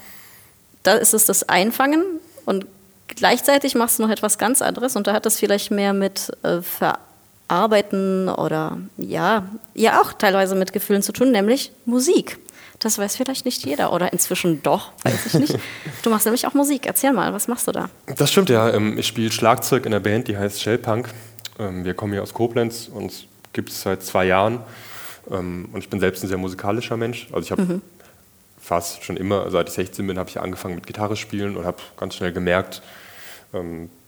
da ist es das Einfangen und gleichzeitig machst du noch etwas ganz anderes und da hat das vielleicht mehr mit äh, Verarbeitung Arbeiten oder ja, ja auch teilweise mit Gefühlen zu tun, nämlich Musik. Das weiß vielleicht nicht jeder oder inzwischen doch, weiß ich nicht. Du machst nämlich auch Musik. Erzähl mal, was machst du da? Das stimmt, ja. Ähm, ich spiele Schlagzeug in der Band, die heißt Shellpunk. Ähm, wir kommen hier aus Koblenz und gibt es seit zwei Jahren. Ähm, und ich bin selbst ein sehr musikalischer Mensch. Also ich habe mhm. fast schon immer, seit ich 16 bin, habe ich angefangen mit Gitarre spielen und habe ganz schnell gemerkt,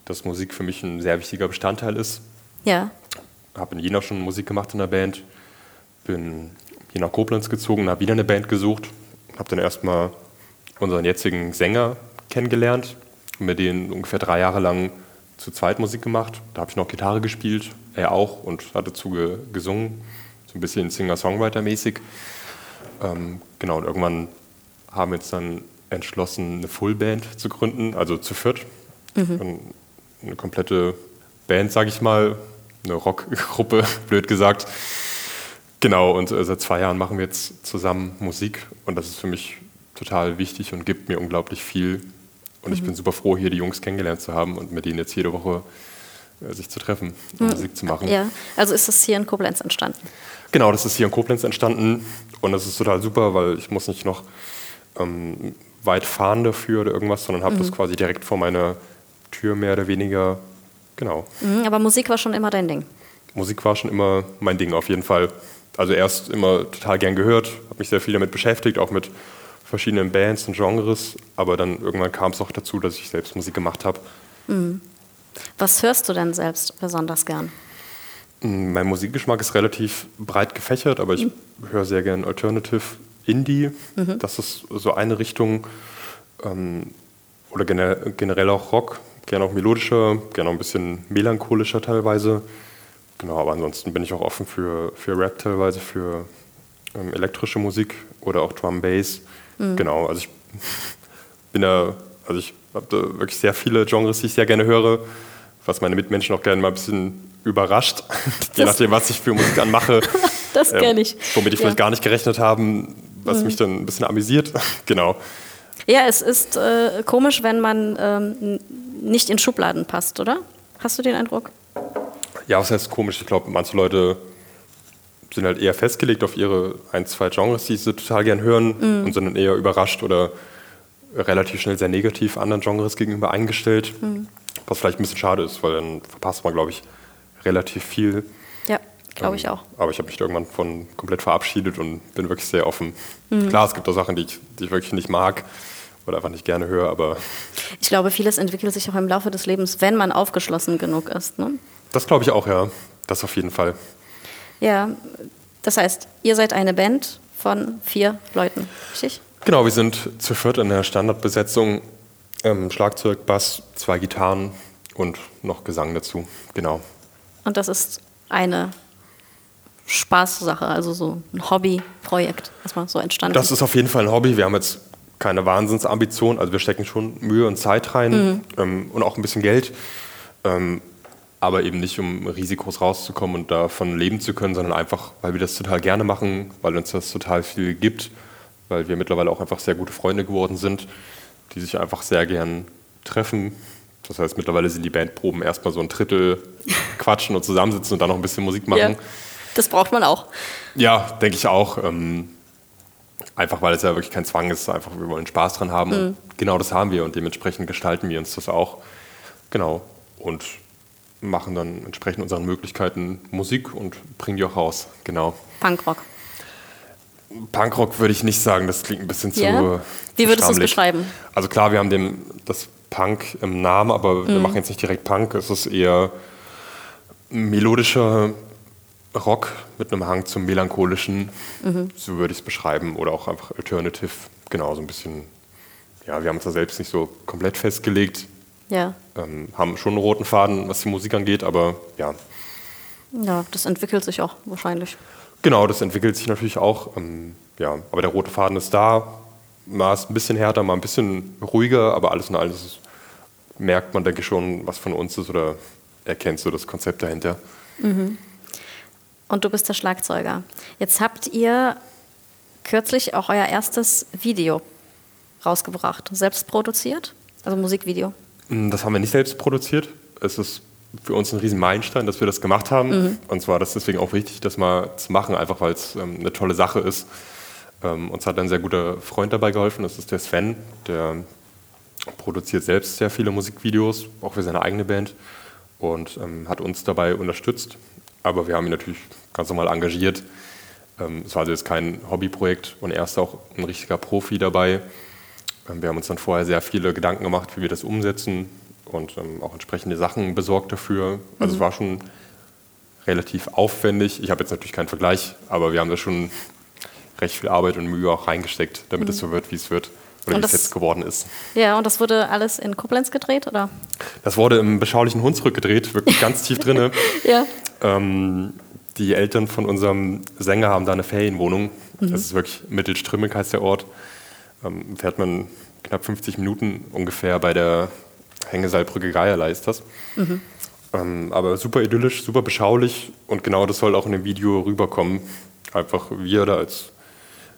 dass Musik für mich ein sehr wichtiger Bestandteil ist. Ja habe in Jena schon Musik gemacht in der Band, bin hier nach Koblenz gezogen, habe wieder eine Band gesucht, habe dann erstmal unseren jetzigen Sänger kennengelernt und mit denen ungefähr drei Jahre lang zu zweit Musik gemacht. Da habe ich noch Gitarre gespielt, er auch und hat dazu ge gesungen, so ein bisschen Singer-Songwriter-mäßig. Ähm, genau, und irgendwann haben wir jetzt dann entschlossen, eine Fullband zu gründen, also zu viert. Mhm. Eine komplette Band, sage ich mal, eine Rockgruppe, [laughs] blöd gesagt. Genau, und äh, seit zwei Jahren machen wir jetzt zusammen Musik und das ist für mich total wichtig und gibt mir unglaublich viel. Und mhm. ich bin super froh, hier die Jungs kennengelernt zu haben und mit denen jetzt jede Woche äh, sich zu treffen und mhm. Musik zu machen. Ja, also ist das hier in Koblenz entstanden? Genau, das ist hier in Koblenz entstanden und das ist total super, weil ich muss nicht noch ähm, weit fahren dafür oder irgendwas, sondern habe mhm. das quasi direkt vor meiner Tür mehr oder weniger Genau. Mhm, aber Musik war schon immer dein Ding? Musik war schon immer mein Ding, auf jeden Fall. Also erst immer total gern gehört, habe mich sehr viel damit beschäftigt, auch mit verschiedenen Bands und Genres, aber dann irgendwann kam es auch dazu, dass ich selbst Musik gemacht habe. Mhm. Was hörst du denn selbst besonders gern? Mm, mein Musikgeschmack ist relativ breit gefächert, aber ich mhm. höre sehr gern Alternative Indie. Mhm. Das ist so eine Richtung. Ähm, oder generell auch Rock gerne auch melodischer, gerne auch ein bisschen melancholischer teilweise. Genau, aber ansonsten bin ich auch offen für, für Rap teilweise, für ähm, elektrische Musik oder auch Drum Bass. Mhm. Genau, also ich [laughs] bin da, also ich habe da wirklich sehr viele Genres, die ich sehr gerne höre, was meine Mitmenschen auch gerne mal ein bisschen überrascht, [laughs] je nachdem, was ich für Musik anmache. [laughs] das kenne ich. Ähm, womit ich ja. vielleicht gar nicht gerechnet haben, was mhm. mich dann ein bisschen amüsiert. genau. Ja, es ist äh, komisch, wenn man ähm, nicht in Schubladen passt, oder? Hast du den Eindruck? Ja, was heißt komisch? Ich glaube, manche Leute sind halt eher festgelegt auf ihre ein, zwei Genres, die sie total gern hören mm. und sind dann eher überrascht oder relativ schnell sehr negativ anderen Genres gegenüber eingestellt. Mm. Was vielleicht ein bisschen schade ist, weil dann verpasst man, glaube ich, relativ viel. Ja, glaube ich ähm, auch. Aber ich habe mich irgendwann von komplett verabschiedet und bin wirklich sehr offen. Mm. Klar, es gibt auch Sachen, die ich, die ich wirklich nicht mag oder einfach nicht gerne höre, aber. Ich glaube, vieles entwickelt sich auch im Laufe des Lebens, wenn man aufgeschlossen genug ist. Ne? Das glaube ich auch, ja. Das auf jeden Fall. Ja, das heißt, ihr seid eine Band von vier Leuten, richtig? Genau, wir sind zu viert in der Standardbesetzung. Ähm, Schlagzeug, Bass, zwei Gitarren und noch Gesang dazu. Genau. Und das ist eine Spaßsache, also so ein Hobbyprojekt, was mal so entstanden Das ist auf jeden Fall ein Hobby. Wir haben jetzt keine Wahnsinnsambition. Also wir stecken schon Mühe und Zeit rein mhm. ähm, und auch ein bisschen Geld. Ähm, aber eben nicht, um Risikos rauszukommen und davon leben zu können, sondern einfach, weil wir das total gerne machen, weil uns das total viel gibt, weil wir mittlerweile auch einfach sehr gute Freunde geworden sind, die sich einfach sehr gern treffen. Das heißt, mittlerweile sind die Bandproben erstmal so ein Drittel [laughs] quatschen und zusammensitzen und dann noch ein bisschen Musik machen. Ja, das braucht man auch. Ja, denke ich auch. Ähm, Einfach weil es ja wirklich kein Zwang ist, einfach wir wollen Spaß dran haben. Und genau das haben wir und dementsprechend gestalten wir uns das auch. Genau. Und machen dann entsprechend unseren Möglichkeiten Musik und bringen die auch raus. Genau. Punkrock. Punkrock würde ich nicht sagen, das klingt ein bisschen Ja? zu. Wie würdest du es beschreiben? Also klar, wir haben dem, das Punk im Namen, aber Mhm. wir machen jetzt nicht direkt Punk. Es ist eher melodischer Rock mit einem Hang zum melancholischen. Mhm. So würde ich es beschreiben. Oder auch einfach Alternative. Genau, so ein bisschen. Ja, wir haben uns da selbst nicht so komplett festgelegt. Ja. Ähm, haben schon einen roten Faden, was die Musik angeht, aber ja, Ja, das entwickelt sich auch wahrscheinlich. Genau, das entwickelt sich natürlich auch. Ähm, ja, aber der rote Faden ist da. Mal ist ein bisschen härter, mal ein bisschen ruhiger, aber alles in allem merkt man, denke ich, schon, was von uns ist oder erkennt so das Konzept dahinter. Und du bist der Schlagzeuger. Jetzt habt ihr kürzlich auch euer erstes Video rausgebracht, selbst produziert, also Musikvideo. Mm, Das haben wir nicht selbst produziert. Es ist für uns ein riesen Meilenstein, dass wir das gemacht haben. Und zwar das deswegen auch wichtig, das mal zu machen, einfach weil es ähm, eine tolle Sache ist. Ähm, uns hat ein sehr guter Freund dabei geholfen, das ist der Sven, der produziert selbst sehr viele Musikvideos, auch für seine eigene Band und ähm, hat uns dabei unterstützt. Aber wir haben ihn natürlich ganz normal engagiert. Ähm, es war also jetzt kein Hobbyprojekt und er ist auch ein richtiger Profi dabei. Ähm, Wir haben uns dann vorher sehr viele Gedanken gemacht, wie wir das umsetzen und ähm, auch entsprechende Sachen besorgt dafür. Also es war schon relativ aufwendig. Ich habe jetzt natürlich keinen Vergleich, aber wir haben da schon recht viel Arbeit und Mühe auch reingesteckt, damit es so wird, wie es wird oder Und wie es jetzt geworden ist. Ja, und das wurde alles in Koblenz gedreht, oder? Das wurde im beschaulichen Hunsrück gedreht, wirklich ganz tief drinne. [laughs] Ja. Ähm, die Eltern von unserem Sänger haben da eine Ferienwohnung. Das ist wirklich Mittelstrümmig heißt der Ort. Ähm, fährt man knapp 50 Minuten ungefähr bei der Hängeseilbrücke Geierlei ist das. Ähm, aber super idyllisch, super beschaulich und genau das soll auch in dem Video rüberkommen. Einfach wir da als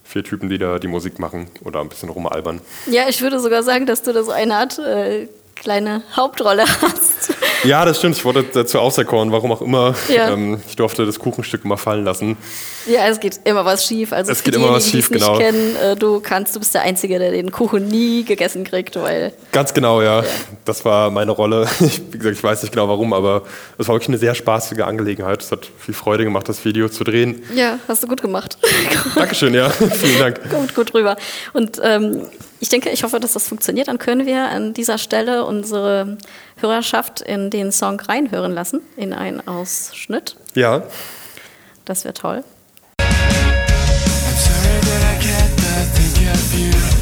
vier Typen, die da die Musik machen oder ein bisschen rumalbern. Ja, ich würde sogar sagen, dass du da so eine Art äh, kleine Hauptrolle [laughs] hast. Ja, das stimmt. Ich wurde dazu auserkoren, warum auch immer. Ja. Ähm, ich durfte das Kuchenstück immer fallen lassen. Ja, es geht immer was schief. Also Es geht immer was schief, genau. kennen, äh, du kannst, du bist der Einzige, der den Kuchen nie gegessen kriegt, weil Ganz genau, ja. Das war meine Rolle. [laughs] Ich, wie gesagt, ich weiß nicht genau warum, aber es war wirklich eine sehr spaßige Angelegenheit. Es hat viel Freude gemacht, das Video zu drehen. ja, hast du gut gemacht. Dankeschön, ja. [laughs] Vielen Dank. Kommt gut rüber. Und ähm, ich denke, ich hoffe, dass das funktioniert. Dann können wir an dieser Stelle unsere Hörerschaft in den Song reinhören lassen, in einen Ausschnitt. Ja. Das wäre toll. I'm sorry that I can't think of you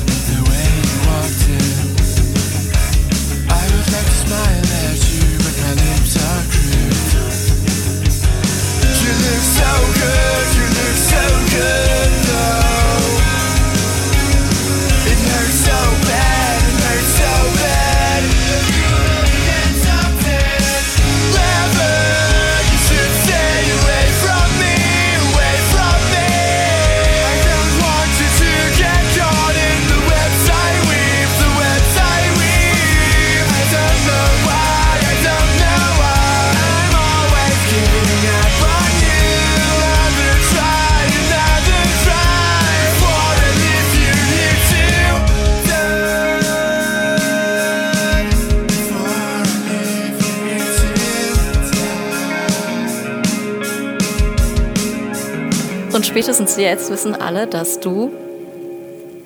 spätestens jetzt wissen alle, dass du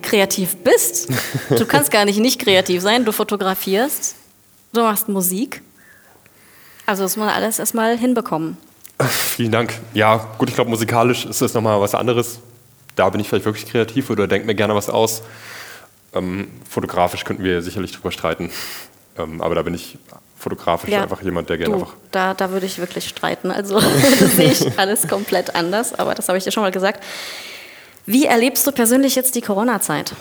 kreativ bist. Du [laughs] kannst gar nicht nicht kreativ sein. Du fotografierst, du machst Musik. Also das muss man alles erstmal hinbekommen. [laughs] Vielen Dank. Ja, gut, ich glaube, musikalisch ist das nochmal was anderes. Da bin ich vielleicht wirklich kreativ oder denke mir gerne was aus. Ähm, fotografisch könnten wir sicherlich drüber streiten. Ähm, aber da bin ich fotografisch Ja, einfach jemand, der gerne Du, einfach. da, da würde ich wirklich streiten. Also [laughs] das sehe ich alles komplett anders, aber das habe ich dir schon mal gesagt. Wie erlebst du persönlich jetzt die Corona-Zeit?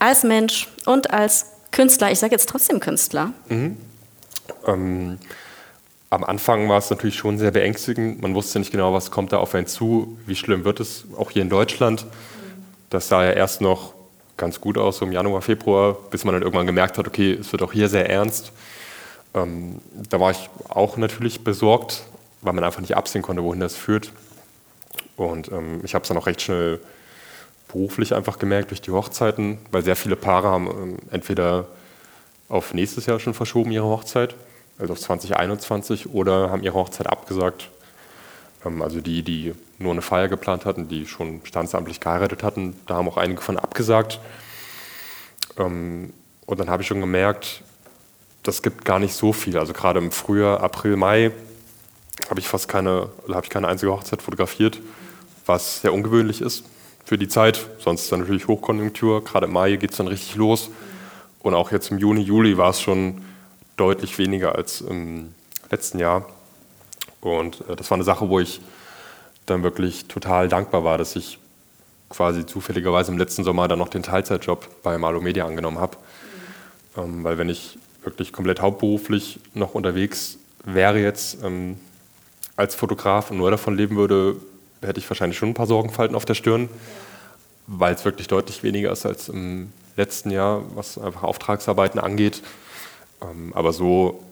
Als Mensch und als Künstler, ich sage jetzt trotzdem Künstler. Ähm, am Anfang war es natürlich schon sehr beängstigend. Man wusste nicht genau, was kommt da auf einen zu, wie schlimm wird es, auch hier in Deutschland. Das sah ja erst noch ganz gut aus, so im Januar, Februar, bis man dann irgendwann gemerkt hat, okay, es wird auch hier sehr ernst. Ähm, da war ich auch natürlich besorgt, weil man einfach nicht absehen konnte, wohin das führt. Und ähm, ich habe es dann auch recht schnell beruflich einfach gemerkt durch die Hochzeiten, weil sehr viele Paare haben ähm, entweder auf nächstes Jahr schon verschoben ihre Hochzeit, also auf 2021, oder haben ihre Hochzeit abgesagt. Ähm, also die, die nur eine Feier geplant hatten, die schon standesamtlich geheiratet hatten, da haben auch einige von abgesagt. Ähm, und dann habe ich schon gemerkt, das gibt gar nicht so viel. Also gerade im Frühjahr, April, Mai habe ich fast keine, oder habe ich keine einzige Hochzeit fotografiert, was sehr ungewöhnlich ist für die Zeit. Sonst ist dann natürlich Hochkonjunktur. Gerade im Mai geht es dann richtig los. Und auch jetzt im Juni, Juli war es schon deutlich weniger als im letzten Jahr. Und äh, das war eine Sache, wo ich dann wirklich total dankbar war, dass ich quasi zufälligerweise im letzten Sommer dann noch den Teilzeitjob bei Malo Media angenommen habe. Ähm, weil wenn ich wirklich komplett hauptberuflich noch unterwegs wäre jetzt ähm, als Fotograf und nur davon leben würde, hätte ich wahrscheinlich schon ein paar Sorgenfalten auf der Stirn, weil es wirklich deutlich weniger ist als im letzten Jahr, was einfach Auftragsarbeiten angeht. Ähm, aber so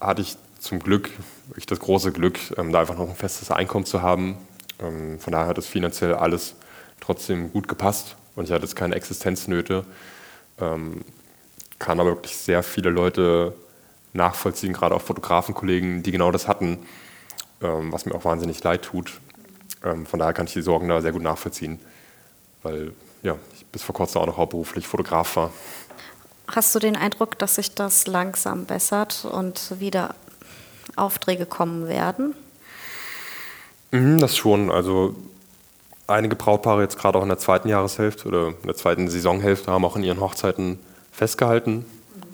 hatte ich zum Glück, wirklich das große Glück, ähm, da einfach noch ein festes Einkommen zu haben. Ähm, von daher hat es finanziell alles trotzdem gut gepasst und ich hatte jetzt keine Existenznöte. Kann aber wirklich sehr viele Leute nachvollziehen, gerade auch Fotografenkollegen, die genau das hatten, ähm, was mir auch wahnsinnig leid tut. Ähm, von daher kann ich die Sorgen da sehr gut nachvollziehen, weil ja, ich bis vor kurzem auch noch hauptberuflich Fotograf war. Hast du den Eindruck, dass sich das langsam bessert und wieder Aufträge kommen werden? Mhm, das schon. Also einige Brautpaare jetzt gerade auch in der zweiten Jahreshälfte oder in der zweiten Saisonhälfte haben auch in ihren Hochzeiten festgehalten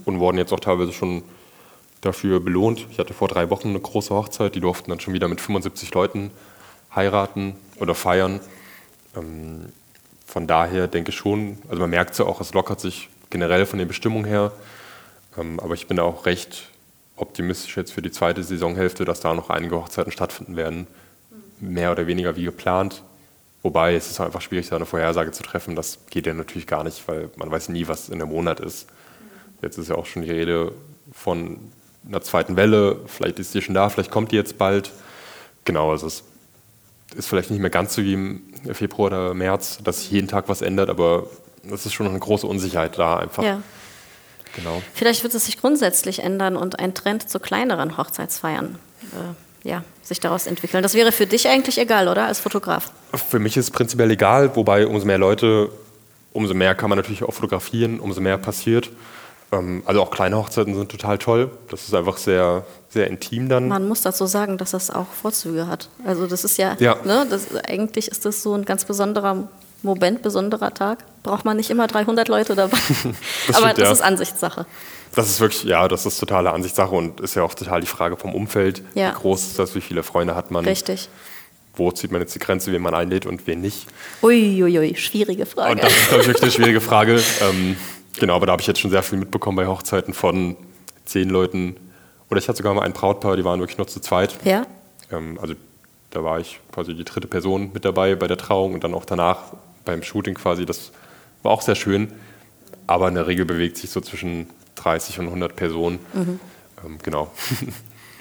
und wurden jetzt auch teilweise schon dafür belohnt. Ich hatte vor drei Wochen eine große Hochzeit, die durften dann schon wieder mit 75 Leuten heiraten oder feiern. Ähm, von daher denke ich schon, also man merkt es ja auch, es lockert sich generell von den Bestimmungen her. Ähm, aber ich bin da auch recht optimistisch jetzt für die zweite Saisonhälfte, dass da noch einige Hochzeiten stattfinden werden. Mehr oder weniger wie geplant. Wobei es ist einfach schwierig, da eine Vorhersage zu treffen. Das geht ja natürlich gar nicht, weil man weiß nie, was in der Monat ist. Jetzt ist ja auch schon die Rede von einer zweiten Welle. Vielleicht ist die schon da, vielleicht kommt die jetzt bald. Genau, also es ist vielleicht nicht mehr ganz so wie im Februar oder März, dass sich jeden Tag was ändert, aber es ist schon eine große Unsicherheit da einfach. Ja. Genau. Vielleicht wird es sich grundsätzlich ändern und ein Trend zu kleineren Hochzeitsfeiern äh, ja, sich daraus entwickeln. Das wäre für dich eigentlich egal, oder? Als Fotograf? Für mich ist es prinzipiell egal, wobei umso mehr Leute, umso mehr kann man natürlich auch fotografieren, umso mehr passiert. Ähm, also auch kleine Hochzeiten sind total toll. Das ist einfach sehr, sehr intim dann. Man muss dazu sagen, dass das auch Vorzüge hat. Also das ist ja, Ja. Ne, das, eigentlich ist das so ein ganz besonderer Moment, besonderer Tag. Braucht man nicht immer 300 Leute dabei. [laughs] Das Aber stimmt, das ja. ist Ansichtssache. Das ist wirklich, ja, das ist totale Ansichtssache und ist ja auch total die Frage vom Umfeld. Ja. Wie groß ist das, wie viele Freunde hat man? Richtig. Wo zieht man jetzt die Grenze, wen man einlädt und wen nicht? Uiuiui, schwierige Frage. Und das ist, glaube ich, wirklich eine schwierige Frage. Ähm, genau, aber da habe ich jetzt schon sehr viel mitbekommen bei Hochzeiten von zehn Leuten. Oder ich hatte sogar mal ein Brautpaar, die waren wirklich nur zu zweit. ja? Ähm, also da war ich quasi die dritte Person mit dabei bei der Trauung und dann auch danach beim Shooting quasi. Das war auch sehr schön. Aber in der Regel bewegt sich so zwischen 30 und 100 Personen. Ähm, genau. [laughs]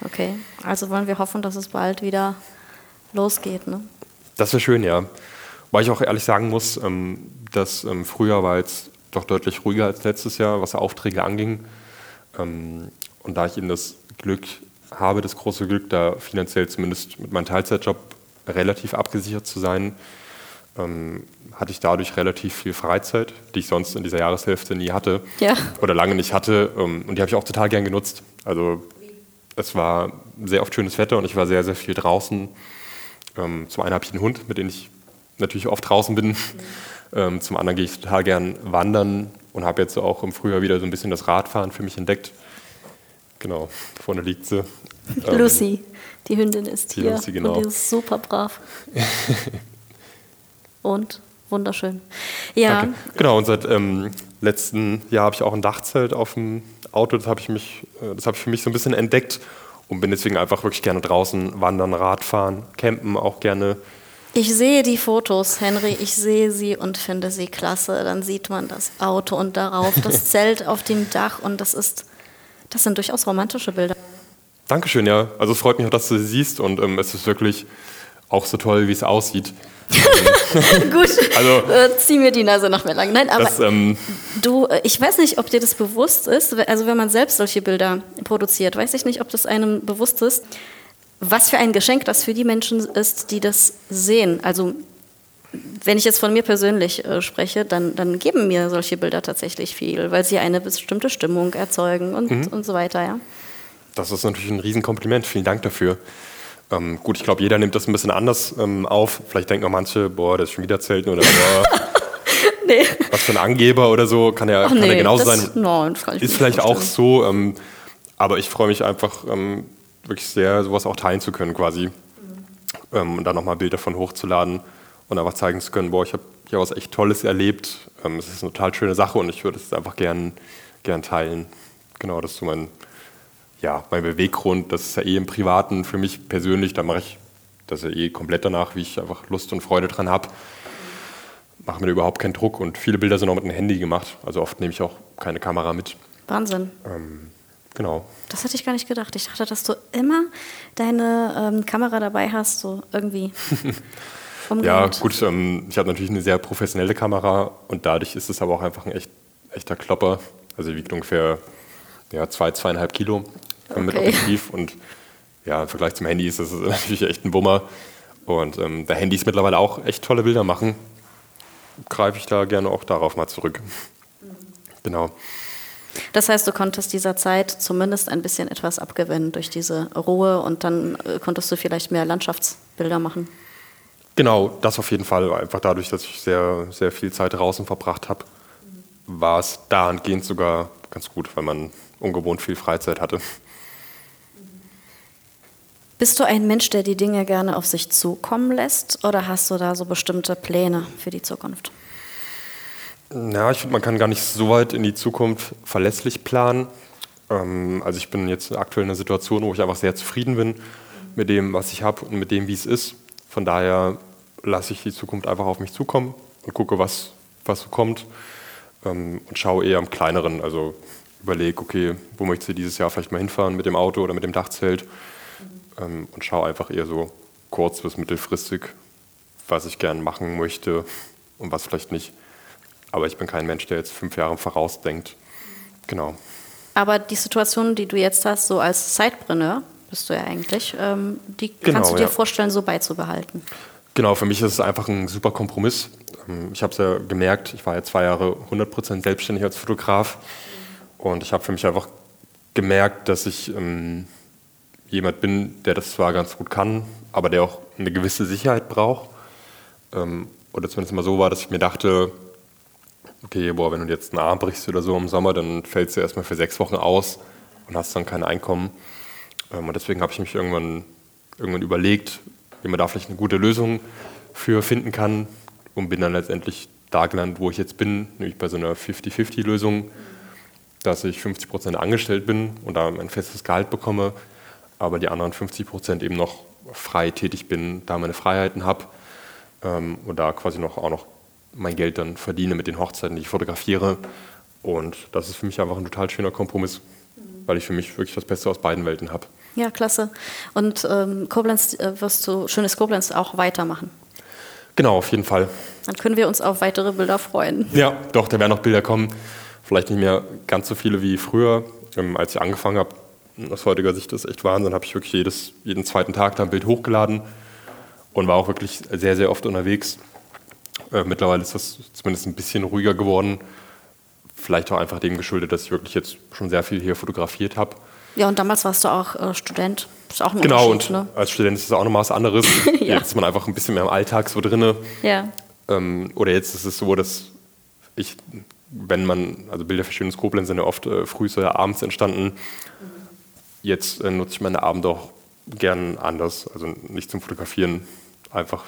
Okay. Also wollen wir hoffen, dass es bald wieder losgeht. Ne? Das wäre schön, ja. Weil ich auch ehrlich sagen muss, ähm, das ähm, Frühjahr war jetzt doch deutlich ruhiger als letztes Jahr, was Aufträge anging. Ähm, und da ich eben das Glück habe, das große Glück, da finanziell zumindest mit meinem Teilzeitjob relativ abgesichert zu sein, ähm, hatte ich dadurch relativ viel Freizeit, die ich sonst in dieser Jahreshälfte nie hatte Ja. oder lange nicht hatte. ähm, Und die habe ich auch total gern genutzt. Also es war sehr oft schönes Wetter und ich war sehr, sehr viel draußen. Ähm, zum einen habe ich einen Hund, mit dem ich natürlich oft draußen bin. Ähm, zum anderen gehe ich total gern wandern und habe jetzt auch im Frühjahr wieder so ein bisschen das Radfahren für mich entdeckt. Genau, vorne liegt sie. Lucy, die Hündin ist die hier Lucy, genau. und die ist super brav. [laughs] und wunderschön. Ja, Danke. Genau, und seit ähm, letzten Jahr habe ich auch ein Dachzelt auf dem Auto. Das habe ich, mich, äh, das habe ich für mich so ein bisschen entdeckt und bin deswegen einfach wirklich gerne draußen wandern, Radfahren, campen auch gerne. ich sehe die Fotos, Henry, ich sehe sie und finde sie klasse. Dann sieht man das Auto und darauf das [laughs] Zelt auf dem Dach und das ist, das sind durchaus romantische Bilder. Dankeschön, ja. Also es freut mich auch, dass du sie siehst und ähm, es ist wirklich auch so toll, wie es aussieht. [laughs] Gut, Also- äh, zieh mir die Nase noch mehr lang. Nein, aber Das, ähm, du, äh, ich weiß nicht, ob dir das bewusst ist, also wenn man selbst solche Bilder produziert, weiß ich nicht, ob das einem bewusst ist, was für ein Geschenk das für die Menschen ist, die das sehen. Also wenn ich jetzt von mir persönlich äh, spreche, dann, dann geben mir solche Bilder tatsächlich viel, weil sie eine bestimmte Stimmung erzeugen und, Mhm. und so weiter, ja. Das ist natürlich ein Riesenkompliment. Vielen Dank dafür. Ähm, gut, ich glaube, jeder nimmt das ein bisschen anders ähm, auf. Vielleicht denken auch manche, boah, das ist schon wieder Zelten oder boah, [laughs] Nee. was für ein Angeber oder so. Kann ja, Ach kann ja nee, genauso das, sein. Nein, das kann ich Ist vielleicht auch so. Ähm, aber ich freue mich einfach ähm, wirklich sehr, sowas auch teilen zu können quasi. Ähm, und dann nochmal Bilder von hochzuladen und einfach zeigen zu können, boah, ich habe hier was echt Tolles erlebt. Ähm, es ist eine total schöne Sache und ich würde es einfach gern, gern teilen. Genau, das ist so mein, ja, mein Beweggrund. Das ist ja eh im Privaten für mich persönlich. Da mache ich das ja eh komplett danach, wie ich einfach Lust und Freude dran habe. Mache mir da überhaupt keinen Druck und viele Bilder sind auch mit dem Handy gemacht. Also oft nehme ich auch keine Kamera mit. Wahnsinn. Ähm, genau. Das hätte ich gar nicht gedacht. Ich dachte, dass du immer deine ähm, Kamera dabei hast, so irgendwie. [laughs] Ja, gut, ähm, ich habe natürlich eine sehr professionelle Kamera und dadurch ist es aber auch einfach ein echt, echter Klopper. Also wiegt ungefähr ja, zwei, zweieinhalb Kilo ähm, mit Okay. Objektiv und ja, im Vergleich zum Handy ist das [laughs] natürlich echt ein Bummer. Und ähm, da Handys mittlerweile auch echt tolle Bilder machen, greife ich da gerne auch darauf mal zurück. Genau. Das heißt, du konntest dieser Zeit zumindest ein bisschen etwas abgewinnen durch diese Ruhe und dann äh, konntest du vielleicht mehr Landschaftsbilder machen. Genau, das auf jeden Fall. Einfach dadurch, dass ich sehr, sehr viel Zeit draußen verbracht habe, war es dahingehend sogar ganz gut, weil man ungewohnt viel Freizeit hatte. Bist du ein Mensch, der die Dinge gerne auf sich zukommen lässt oder hast du da so bestimmte Pläne für die Zukunft? Ja, ich finde, man kann gar nicht so weit in die Zukunft verlässlich planen. Ähm, also ich bin jetzt aktuell in einer Situation, wo ich einfach sehr zufrieden bin mit dem, was ich habe und mit dem, wie es ist. Von daher lasse ich die Zukunft einfach auf mich zukommen und gucke, was, was so kommt. Ähm, und schaue eher am Kleineren. Also überlege, okay, wo möchtest du dieses Jahr vielleicht mal hinfahren mit dem Auto oder mit dem Dachzelt? Ähm, und schaue einfach eher so kurz- bis mittelfristig, was ich gern machen möchte und was vielleicht nicht. Aber ich bin kein Mensch, der jetzt fünf Jahre vorausdenkt. Genau. Aber die Situation, die du jetzt hast, so als Sidepreneur, bist du ja eigentlich, ähm, die Genau, kannst du dir ja. vorstellen, so beizubehalten. Genau, für mich ist es einfach ein super Kompromiss. Ähm, Ich habe es ja gemerkt, ich war ja zwei Jahre 100% selbstständig als Fotograf und ich habe für mich einfach gemerkt, dass ich ähm, jemand bin, der das zwar ganz gut kann, aber der auch eine gewisse Sicherheit braucht. Ähm, oder zumindest mal so war, dass ich mir dachte, okay, boah, wenn du jetzt einen Arm brichst oder so im Sommer, dann fällst du erstmal für sechs Wochen aus und hast dann kein Einkommen. Ähm, und deswegen habe ich mich irgendwann, irgendwann überlegt, wie man da vielleicht eine gute Lösung für finden kann und bin dann letztendlich da gelandet, wo ich jetzt bin, nämlich bei so einer 50-50-Lösung, dass ich 50 Prozent angestellt bin und da ein festes Gehalt bekomme, aber die anderen 50 Prozent eben noch frei tätig bin, da meine Freiheiten habe ähm, und da quasi noch, auch noch mein Geld dann verdiene mit den Hochzeiten, die ich fotografiere. Und das ist für mich einfach ein total schöner Kompromiss, weil ich für mich wirklich das Beste aus beiden Welten habe. Ja, klasse. Und ähm, Koblenz äh, wirst du, schönes Koblenz, auch weitermachen. Genau, auf jeden Fall. Dann können wir uns auf weitere Bilder freuen. Ja, doch, da werden noch Bilder kommen. Vielleicht nicht mehr ganz so viele wie früher. Ähm, als ich angefangen habe, aus heutiger Sicht ist echt Wahnsinn, habe ich wirklich jedes, jeden zweiten Tag da ein Bild hochgeladen und war auch wirklich sehr, sehr oft unterwegs. Äh, mittlerweile ist das zumindest ein bisschen ruhiger geworden. Vielleicht auch einfach dem geschuldet, dass ich wirklich jetzt schon sehr viel hier fotografiert habe. Ja, und damals warst du auch äh, Student. Ist auch ein Genau, und ne? als Student ist es auch nochmal was anderes. [laughs] Ja. Jetzt ist man einfach ein bisschen mehr im Alltag so drinne. Ja. Ähm, oder jetzt ist es so, dass ich, wenn man, also Bilder für schönes Koblenz sind ja oft äh, früh oder abends entstanden. Jetzt äh, nutze ich meine Abende auch gern anders. Also nicht zum Fotografieren, einfach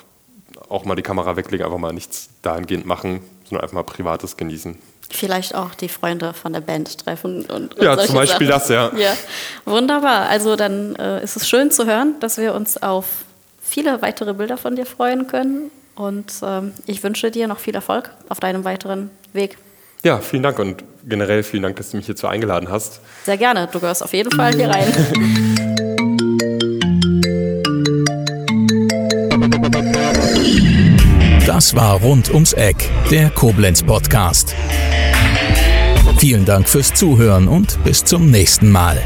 auch mal die Kamera weglegen, einfach mal nichts dahingehend machen, sondern einfach mal Privates genießen. Vielleicht auch die Freunde von der Band treffen. Und, und Ja, zum Beispiel Sachen. das, ja. Ja, wunderbar. Also dann äh, ist es schön zu hören, dass wir uns auf viele weitere Bilder von dir freuen können. Und ähm, ich wünsche dir noch viel Erfolg auf deinem weiteren Weg. Ja, vielen Dank und generell vielen Dank, dass du mich hierzu eingeladen hast. Sehr gerne. Du gehörst auf jeden Fall hier rein. Das war Rund ums Eck, der Koblenz Podcast. Vielen Dank fürs Zuhören und bis zum nächsten Mal.